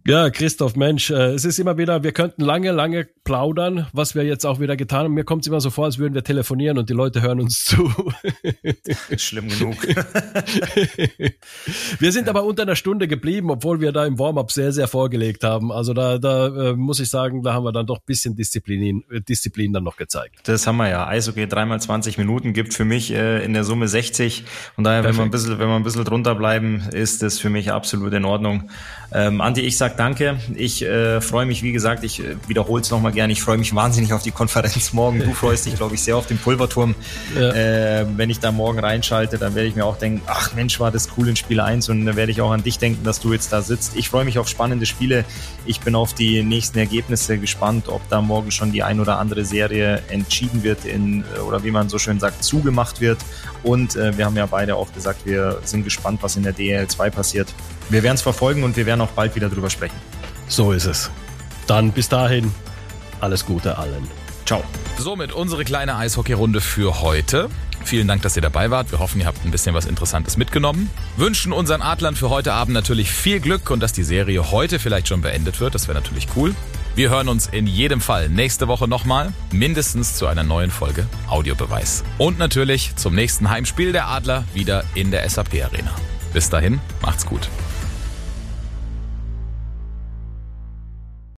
Ja, Christoph, Mensch, äh, es ist immer wieder, wir könnten lange, lange plaudern, was wir jetzt auch wieder getan haben. Mir kommt es immer so vor, als würden wir telefonieren und die Leute hören uns zu. Schlimm genug. wir sind aber unter einer Stunde geblieben, obwohl wir da im Warm-up sehr, sehr vorgelegt haben. Also da, da äh, muss ich sagen, da haben wir dann doch bisschen Disziplin, äh, Disziplin dann noch gezeigt. Das haben wir ja. Eishockey dreimal 20 Minuten gibt für mich äh, in der Summe 60. Und daher, wenn wir ein bisschen, wenn wir ein bisschen drunter bleiben, ist das für mich absolut in Ordnung. Ähm, Andi, ich sag danke. Ich äh, freue mich, wie gesagt, ich äh, wiederhole es nochmal gerne. Ich freue mich wahnsinnig auf die Konferenz morgen. Du freust dich, glaube ich, sehr auf den Pulverturm. Ja. Äh, wenn ich da morgen reinschalte, dann werde ich mir auch denken, ach Mensch, war das cool in Spiel 1 und dann werde ich auch an dich denken, dass du jetzt da sitzt. Ich freue mich auf spannende Spiele. Ich bin auf die nächsten Ergebnisse gespannt, ob da morgen schon die ein oder andere Serie entschieden wird in, oder wie man so schön sagt, zugemacht wird. Und äh, wir haben ja beide auch gesagt, wir sind gespannt, was in der DL 2 passiert. Wir werden es verfolgen und wir werden auch bald wieder drüber sprechen. So ist es. Dann bis dahin, alles Gute allen. Ciao. Somit unsere kleine Eishockeyrunde für heute. Vielen Dank, dass ihr dabei wart. Wir hoffen, ihr habt ein bisschen was Interessantes mitgenommen. Wünschen unseren Adlern für heute Abend natürlich viel Glück und dass die Serie heute vielleicht schon beendet wird. Das wäre natürlich cool. Wir hören uns in jedem Fall nächste Woche nochmal, mindestens zu einer neuen Folge Audiobeweis. Und natürlich zum nächsten Heimspiel der Adler wieder in der SAP Arena. Bis dahin, macht's gut.